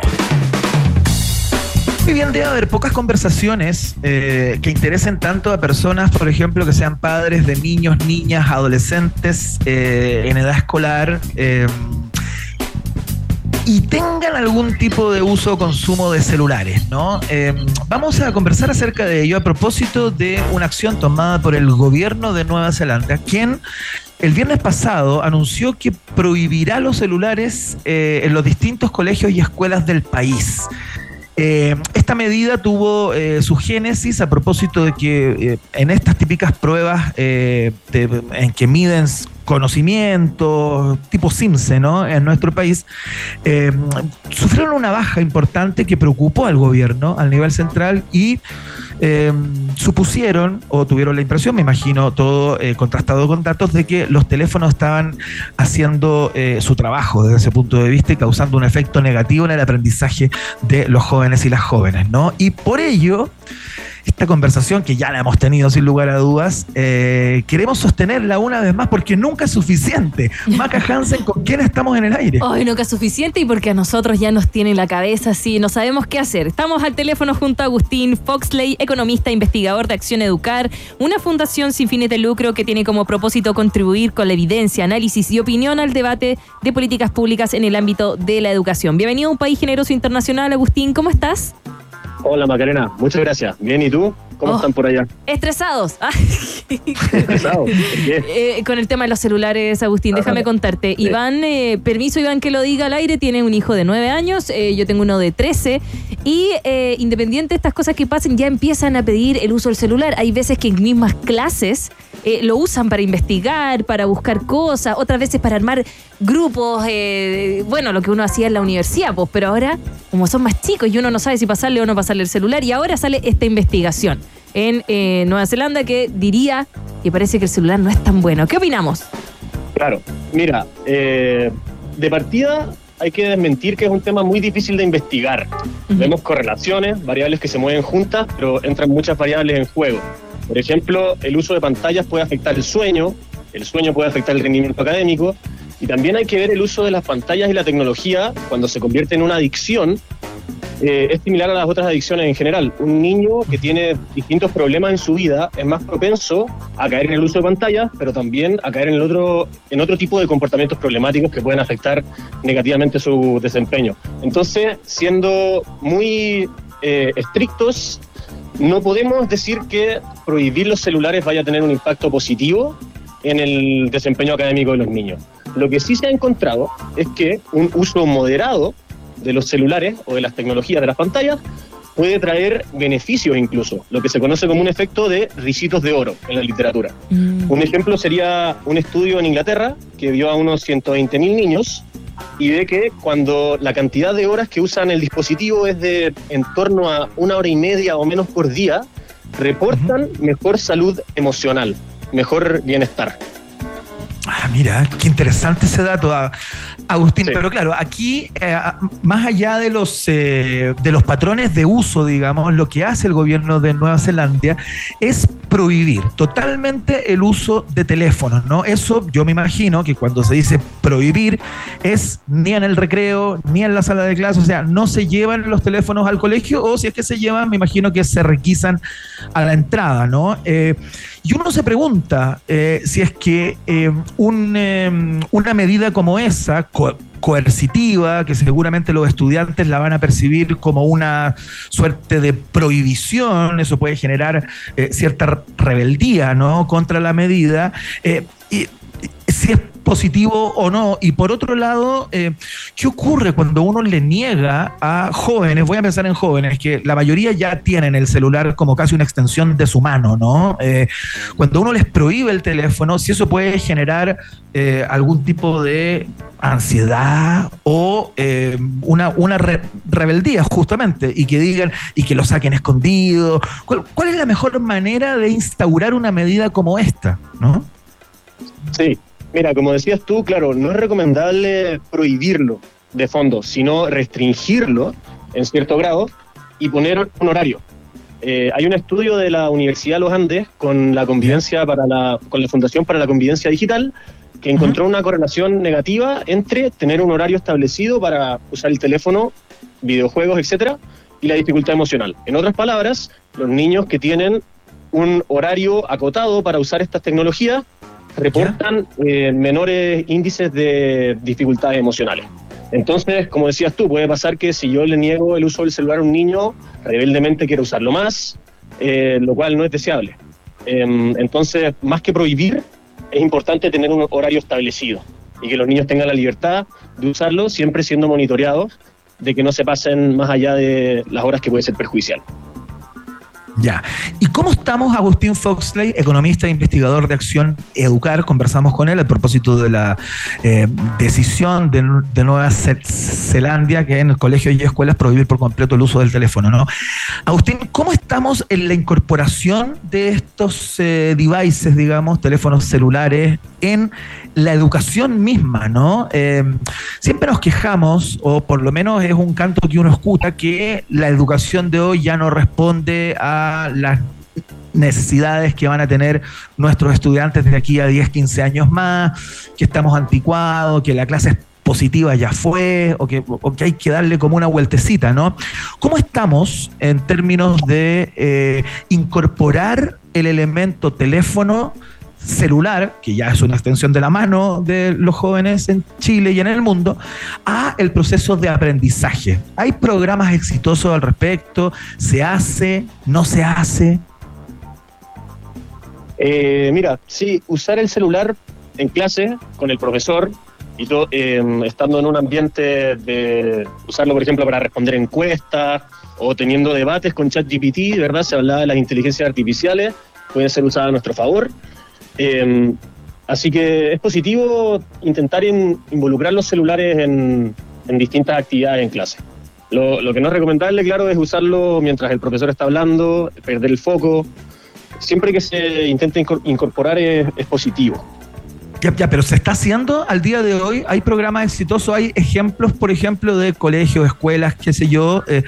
Muy bien, debe haber pocas conversaciones eh, que interesen tanto a personas, por ejemplo, que sean padres de niños, niñas, adolescentes eh, en edad escolar. eh, y tengan algún tipo de uso o consumo de celulares, ¿no? Eh, vamos a conversar acerca de ello a propósito de una acción tomada por el gobierno de Nueva Zelanda, quien el viernes pasado anunció que prohibirá los celulares eh, en los distintos colegios y escuelas del país. Eh, esta medida tuvo eh, su génesis a propósito de que eh, en estas típicas pruebas en que miden conocimiento, tipo CIMSE, ¿no? En nuestro país, sufrieron una baja importante que preocupó al gobierno al nivel central y eh, supusieron o tuvieron la impresión, me imagino, todo eh, contrastado con datos, de que los teléfonos estaban haciendo eh, su trabajo desde ese punto de vista y causando un efecto negativo en el aprendizaje de los jóvenes y las jóvenes, ¿no? Y por ello esta conversación que ya la hemos tenido sin lugar a dudas, eh, queremos sostenerla una vez más porque nunca es suficiente. Maca (laughs) Hansen, ¿con quién estamos en el aire? Hoy nunca es suficiente y porque a nosotros ya nos tiene la cabeza así, no sabemos qué hacer. Estamos al teléfono junto a Agustín Foxley, economista, investigador de Acción Educar, una fundación sin fines de lucro que tiene como propósito contribuir con la evidencia, análisis y opinión al debate de políticas públicas en el ámbito de la educación. Bienvenido a un país generoso internacional, Agustín, ¿cómo estás? Hola Macarena, muchas gracias. Bien, ¿y tú? ¿Cómo Oh. están por allá? Estresados. (laughs) ¿Estresados? Eh, con el tema de los celulares, Agustín, Ah, déjame vale. contarte. Sí. Iván, eh, permiso Iván que lo diga al aire, tiene un hijo de 9 años, eh, yo tengo uno de 13 y eh, independiente de estas cosas que pasen, ya empiezan a pedir el uso del celular. Hay veces que en mismas clases eh, lo usan para investigar, para buscar cosas, otras veces para armar grupos, eh, bueno, lo que uno hacía en la universidad, pues, pero ahora, como son más chicos y uno no sabe si pasarle o no pasarle el celular, y ahora sale esta investigación en eh, Nueva Zelanda que diría que parece que el celular no es tan bueno. ¿Qué opinamos? Claro, mira, de partida hay que desmentir que es un tema muy difícil de investigar. Vemos correlaciones, variables que se mueven juntas, pero entran muchas variables en juego. Por ejemplo, el uso de pantallas puede afectar el sueño, el sueño puede afectar el rendimiento académico, y también hay que ver el uso de las pantallas y la tecnología cuando se convierte en una adicción. Eh, es similar a las otras adicciones en general. Un niño que tiene distintos problemas en su vida es más propenso a caer en el uso de pantallas, pero también a caer en, el otro, en otro tipo de comportamientos problemáticos que pueden afectar negativamente su desempeño. Entonces, siendo muy eh, estrictos, no podemos decir que prohibir los celulares vaya a tener un impacto positivo en el desempeño académico de los niños. Lo que sí se ha encontrado es que un uso moderado de los celulares o de las tecnologías de las pantallas puede traer beneficios incluso, lo que se conoce como un efecto de risitos de oro en la literatura. Un ejemplo sería un estudio en Inglaterra que vio a unos 120.000 niños y ve que cuando la cantidad de horas que usan el dispositivo es de en torno a una hora y media o menos por día, reportan mejor salud emocional, mejor bienestar. Ah, mira, qué interesante ese dato, Agustín. Pero claro, aquí, eh, más allá de los, eh, de los patrones de uso, digamos, lo que hace el gobierno de Nueva Zelanda es prohibir totalmente el uso de teléfonos, ¿no? Eso yo me imagino que cuando se dice prohibir es ni en el recreo, ni en la sala de clase, o sea, no se llevan los teléfonos al colegio o si es que se llevan, me imagino que se requisan a la entrada, ¿no? Eh, y uno se pregunta eh, si es que eh, un, una medida como esa, coercitiva, que seguramente los estudiantes la van a percibir como una suerte de prohibición, eso puede generar eh, cierta rebeldía ¿no? contra la medida, eh, y, si es positivo o no. Y por otro lado, eh, ¿qué ocurre cuando uno le niega a jóvenes? Voy a pensar en jóvenes, que la mayoría ya tienen el celular como casi una extensión de su mano, ¿no? Eh, cuando uno les prohíbe el teléfono, si eso puede generar eh, algún tipo de ansiedad o una, una re- rebeldía, justamente, y que digan, y que lo saquen escondido. ¿Cuál, cuál es la mejor manera de instaurar una medida como esta, no? Sí, mira, como decías tú, claro, no es recomendable prohibirlo de fondo, sino restringirlo en cierto grado y poner un horario. Eh, hay un estudio de la Universidad de los Andes con la convivencia para la, con la Fundación para la Convivencia Digital que encontró una correlación negativa entre tener un horario establecido para usar el teléfono, videojuegos, etcétera, y la dificultad emocional. En otras palabras, los niños que tienen un horario acotado para usar estas tecnologías reportan eh, menores índices de dificultades emocionales. Entonces, como decías tú, puede pasar que si yo le niego el uso del celular a un niño, rebeldemente quiere usarlo más, eh, lo cual no es deseable. Em, entonces, más que prohibir, es importante tener un horario establecido y que los niños tengan la libertad de usarlo, siempre siendo monitoreados de que no se pasen más allá de las horas que puede ser perjudicial. Ya. ¿Y cómo estamos, Agustín Foxley, economista e investigador de Acción Educar? Conversamos con él a propósito de la eh, decisión de, Nueva Ce- Zelanda, que en el colegio y escuelas prohibir por completo el uso del teléfono, ¿no? Agustín, ¿cómo estamos en la incorporación de estos eh, devices, digamos, teléfonos celulares, en la educación misma, ¿no? Eh, siempre nos quejamos, o por lo menos es un canto que uno escucha, que la educación de hoy ya no responde a las necesidades que van a tener nuestros estudiantes de aquí a 10, 15 años más, que estamos anticuados, que la clase positiva ya fue, o que, o que hay que darle como una vueltecita, ¿no? ¿Cómo estamos en términos de eh, incorporar el elemento teléfono celular, que ya es una extensión de la mano de los jóvenes en Chile y en el mundo, a el proceso de aprendizaje. ¿Hay programas exitosos al respecto? ¿Se hace? ¿No se hace? Eh, mira, sí, usar el celular en clase con el profesor y todo, eh, estando en un ambiente de usarlo, por ejemplo, para responder encuestas o teniendo debates con ChatGPT, ¿verdad? Se hablaba de las inteligencias artificiales, pueden ser usadas a nuestro favor. Eh, así que es positivo intentar in- involucrar los celulares en, distintas actividades en clase. Lo, que no es recomendable, claro, es usarlo mientras el profesor está hablando, perder el foco. Siempre que se intente incor- incorporar es positivo. Ya, ya, pero se está haciendo al día de hoy. Hay programas exitosos, hay ejemplos, por ejemplo, de colegios, escuelas, qué sé yo, eh,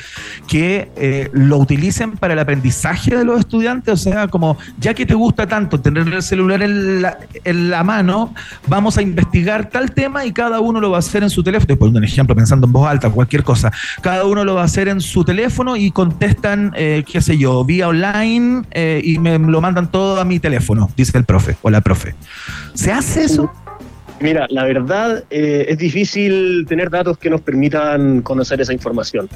que eh, lo utilicen para el aprendizaje de los estudiantes. O sea, como ya que te gusta tanto tener el celular en la, mano, vamos a investigar tal tema y cada uno lo va a hacer en su teléfono. Estoy poniendo un ejemplo pensando en voz alta, cualquier cosa. Cada uno lo va a hacer en su teléfono y contestan, eh, qué sé yo, vía online y me lo mandan todo a mi teléfono, dice el profe o la profe. ¿Se hace eso? Mira, la verdad eh, es difícil tener datos que nos permitan conocer esa información.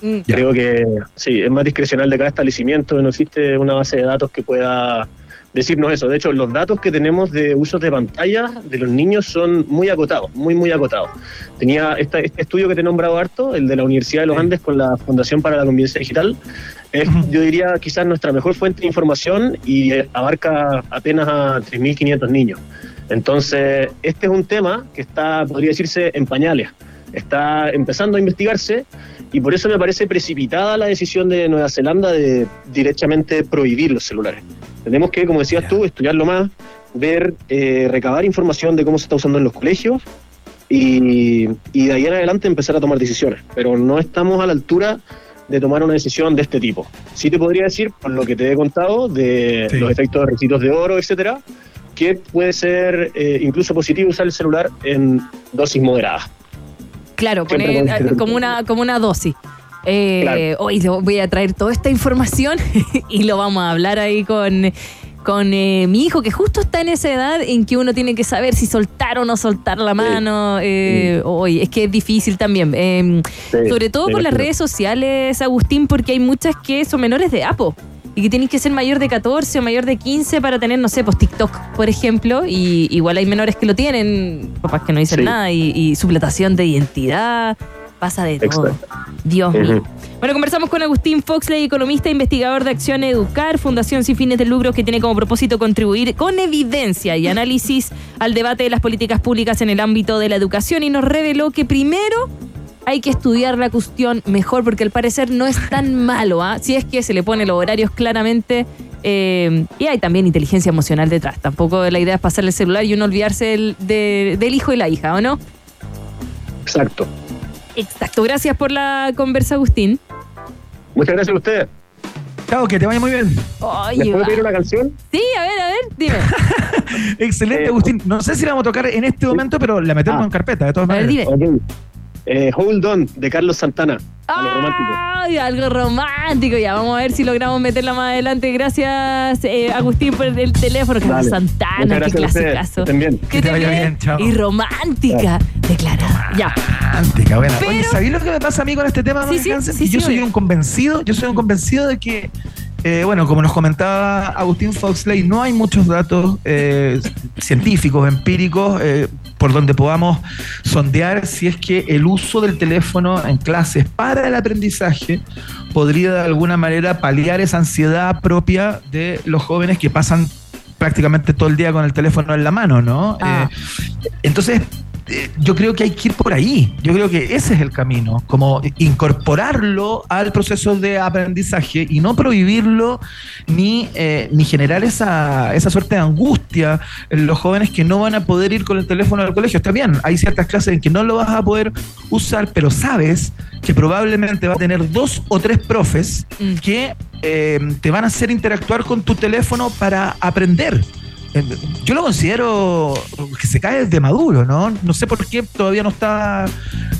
Mm. Creo que sí, es más discrecional de cada establecimiento, no existe una base de datos que pueda decirnos eso. De hecho, los datos que tenemos de usos de pantalla de los niños son muy acotados, muy, muy acotados. Tenía esta- este estudio que te he nombrado harto, el de la Universidad de los Andes con la Fundación para la Convivencia Digital, es, yo diría, quizás nuestra mejor fuente de información y eh, abarca apenas a 3.500 niños. Entonces, este es un tema que está, podría decirse, en pañales. Está empezando a investigarse y por eso me parece precipitada la decisión de Nueva Zelanda de directamente prohibir los celulares. Tenemos que, como decías tú, estudiarlo más, ver, eh, recabar información de cómo se está usando en los colegios y, y de ahí en adelante empezar a tomar decisiones. Pero no estamos a la altura de tomar una decisión de este tipo. Sí te podría decir, por lo que te he contado, de Sí. los efectos de recitos de oro, etcétera, que puede ser eh, incluso positivo usar el celular en dosis moderadas. Claro, poner con- eh, como una, como una dosis. Eh, Claro. Hoy voy a traer toda esta información (laughs) y lo vamos a hablar ahí con, con eh, mi hijo, que justo está en esa edad en que uno tiene que saber si soltar o no soltar la mano. Eh, Hoy es que es difícil también. Sí, sobre todo por las redes sociales, Agustín, porque hay muchas que son menores de APO. Y que tienes que ser mayor de 14 o mayor de 15 para tener, no sé, pues TikTok, por ejemplo. Y igual hay menores que lo tienen, papás que no dicen Sí. nada. Y, y suplantación de identidad, pasa de todo. Exacto. Dios mío. Bueno, conversamos con Agustín Foxley, economista e investigador de Acción Educar, fundación sin fines de lucro que tiene como propósito contribuir con evidencia y análisis al debate de las políticas públicas en el ámbito de la educación y nos reveló que primero hay que estudiar la cuestión mejor porque al parecer no es tan (laughs) malo, ¿ah? si es que se le pone los horarios claramente eh, y hay también inteligencia emocional detrás. Tampoco la idea es pasarle el celular y uno olvidarse del, de- del hijo y la hija, ¿o no? Exacto. Exacto. Gracias por la conversa, Agustín. Muchas gracias a ustedes. Chao, que te vaya muy bien. Oye, ¿Les puedo pedir una canción? Sí, a ver, a ver, dime. (laughs) Excelente, Eh, Agustín. No sé si la vamos a tocar en este momento, pero la metemos Ah. en carpeta, de todas A ver, maneras. dime. Eh, Hold On, de Carlos Santana. A lo romántico. Ay, algo romántico. Ya, vamos a ver si logramos meterla más adelante. Gracias, eh, Agustín, por el teléfono. Carlos Dale. Santana, Muchas qué clasicazo. Que. Que te vaya bien, chao. Y romántica. Declarada. Ya. Romántica, buena. Oye, Pero- ¿sabéis lo que me pasa a mí con este tema? Sí, sí, sí, yo sí, soy un convencido, yo soy un convencido de que, eh, bueno, como nos comentaba Agustín Foxley, no hay muchos datos eh, científicos, empíricos, eh, por donde podamos sondear si es que el uso del teléfono en clases para el aprendizaje podría de alguna manera paliar esa ansiedad propia de los jóvenes que pasan prácticamente todo el día con el teléfono en la mano, ¿no? Ah. Eh, entonces, yo creo que hay que ir por ahí. Yo creo que ese es el camino, como incorporarlo al proceso de aprendizaje y no prohibirlo ni, eh, ni generar esa, esa suerte de angustia en los jóvenes que no van a poder ir con el teléfono al colegio. Está bien, hay ciertas clases en que no lo vas a poder usar, pero sabes que probablemente va a tener dos o tres profes Mm. que eh, te van a hacer interactuar con tu teléfono para aprender. Yo lo considero que se cae de maduro, ¿no? No sé por qué todavía no está,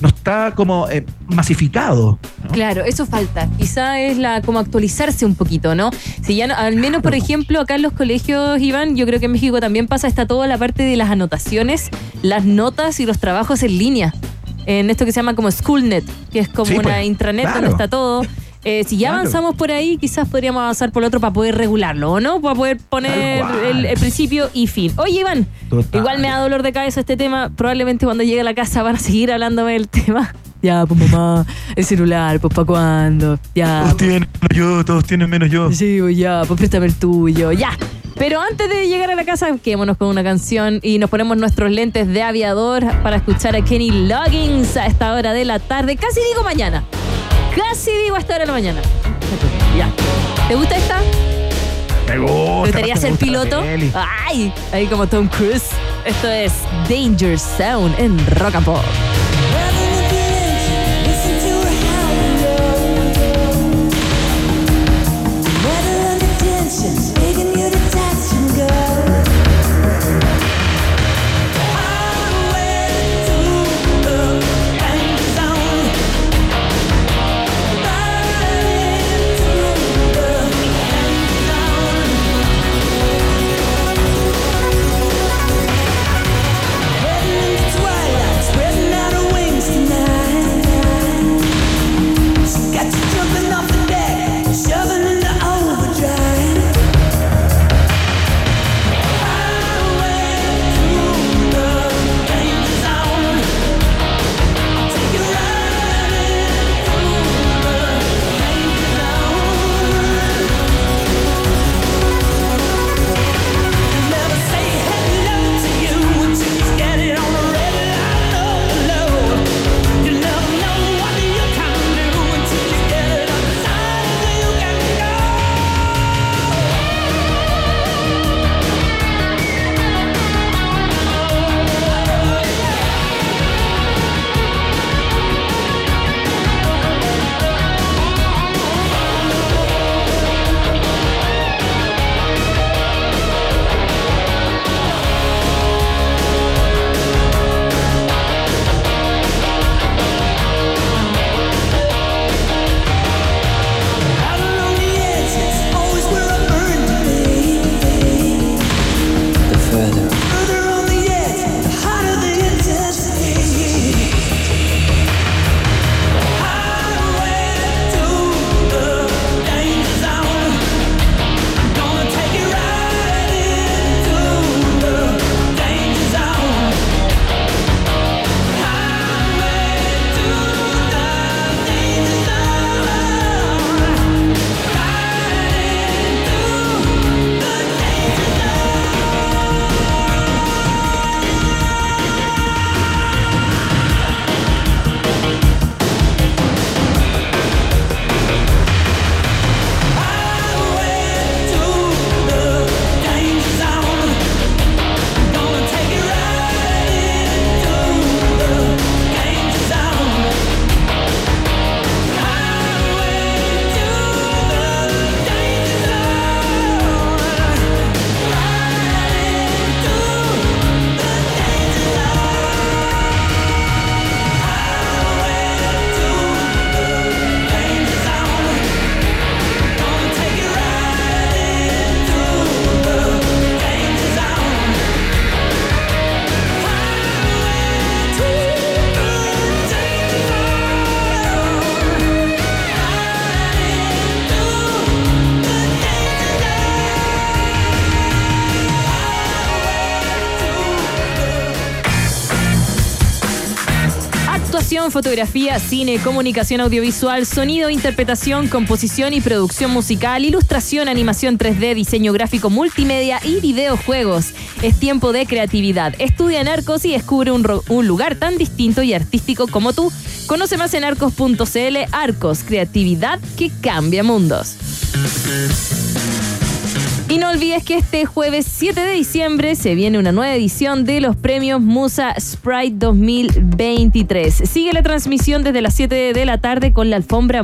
no está como eh, masificado. ¿no? Claro, eso falta. Quizá es la como actualizarse un poquito, ¿no? Si ya no- al menos, por ejemplo, acá en los colegios, Iván, yo creo que en México también pasa, está toda la parte de las anotaciones, las notas y los trabajos en línea. En esto que se llama como Schoolnet, que es como Sí, una pues, intranet claro. donde está todo. Eh, si ya Claro. avanzamos por ahí, quizás podríamos avanzar por otro para poder regularlo, ¿o no? Para poder poner el, el principio y fin. Oye, Iván, Total. igual me da dolor de cabeza este tema. Probablemente cuando llegue a la casa van a seguir hablándome del tema. (laughs) Ya, pues mamá, el celular, pues para cuándo. Ya. Todos tienen menos yo, todos tienen menos yo. Sí, pues ya, pues préstame el tuyo, ya. Pero antes de llegar a la casa, quedémonos con una canción y nos ponemos nuestros lentes de aviador para escuchar a Kenny Loggins a esta hora de la tarde. Casi digo mañana. Casi digo a esta hora de la mañana. Ya. ¿Te gusta esta? Me gusta. ¿Te gustaría ser gusta piloto? ¡Ay! Ahí como Tom Cruise. Esto es Danger Sound en Rock and Pop. Fotografía, cine, comunicación audiovisual, sonido, interpretación, composición y producción musical, ilustración, animación 3D, diseño gráfico multimedia y videojuegos. Es tiempo de creatividad. Estudia en Arcos y descubre un, un lugar tan distinto y artístico como tú. Conoce más en arcos.cl. Arcos, creatividad que cambia mundos. Y no olvides que este jueves 7 de diciembre se viene una nueva edición de los premios Musa Sprite 2023. Sigue la transmisión desde las 7 de la tarde con la alfombra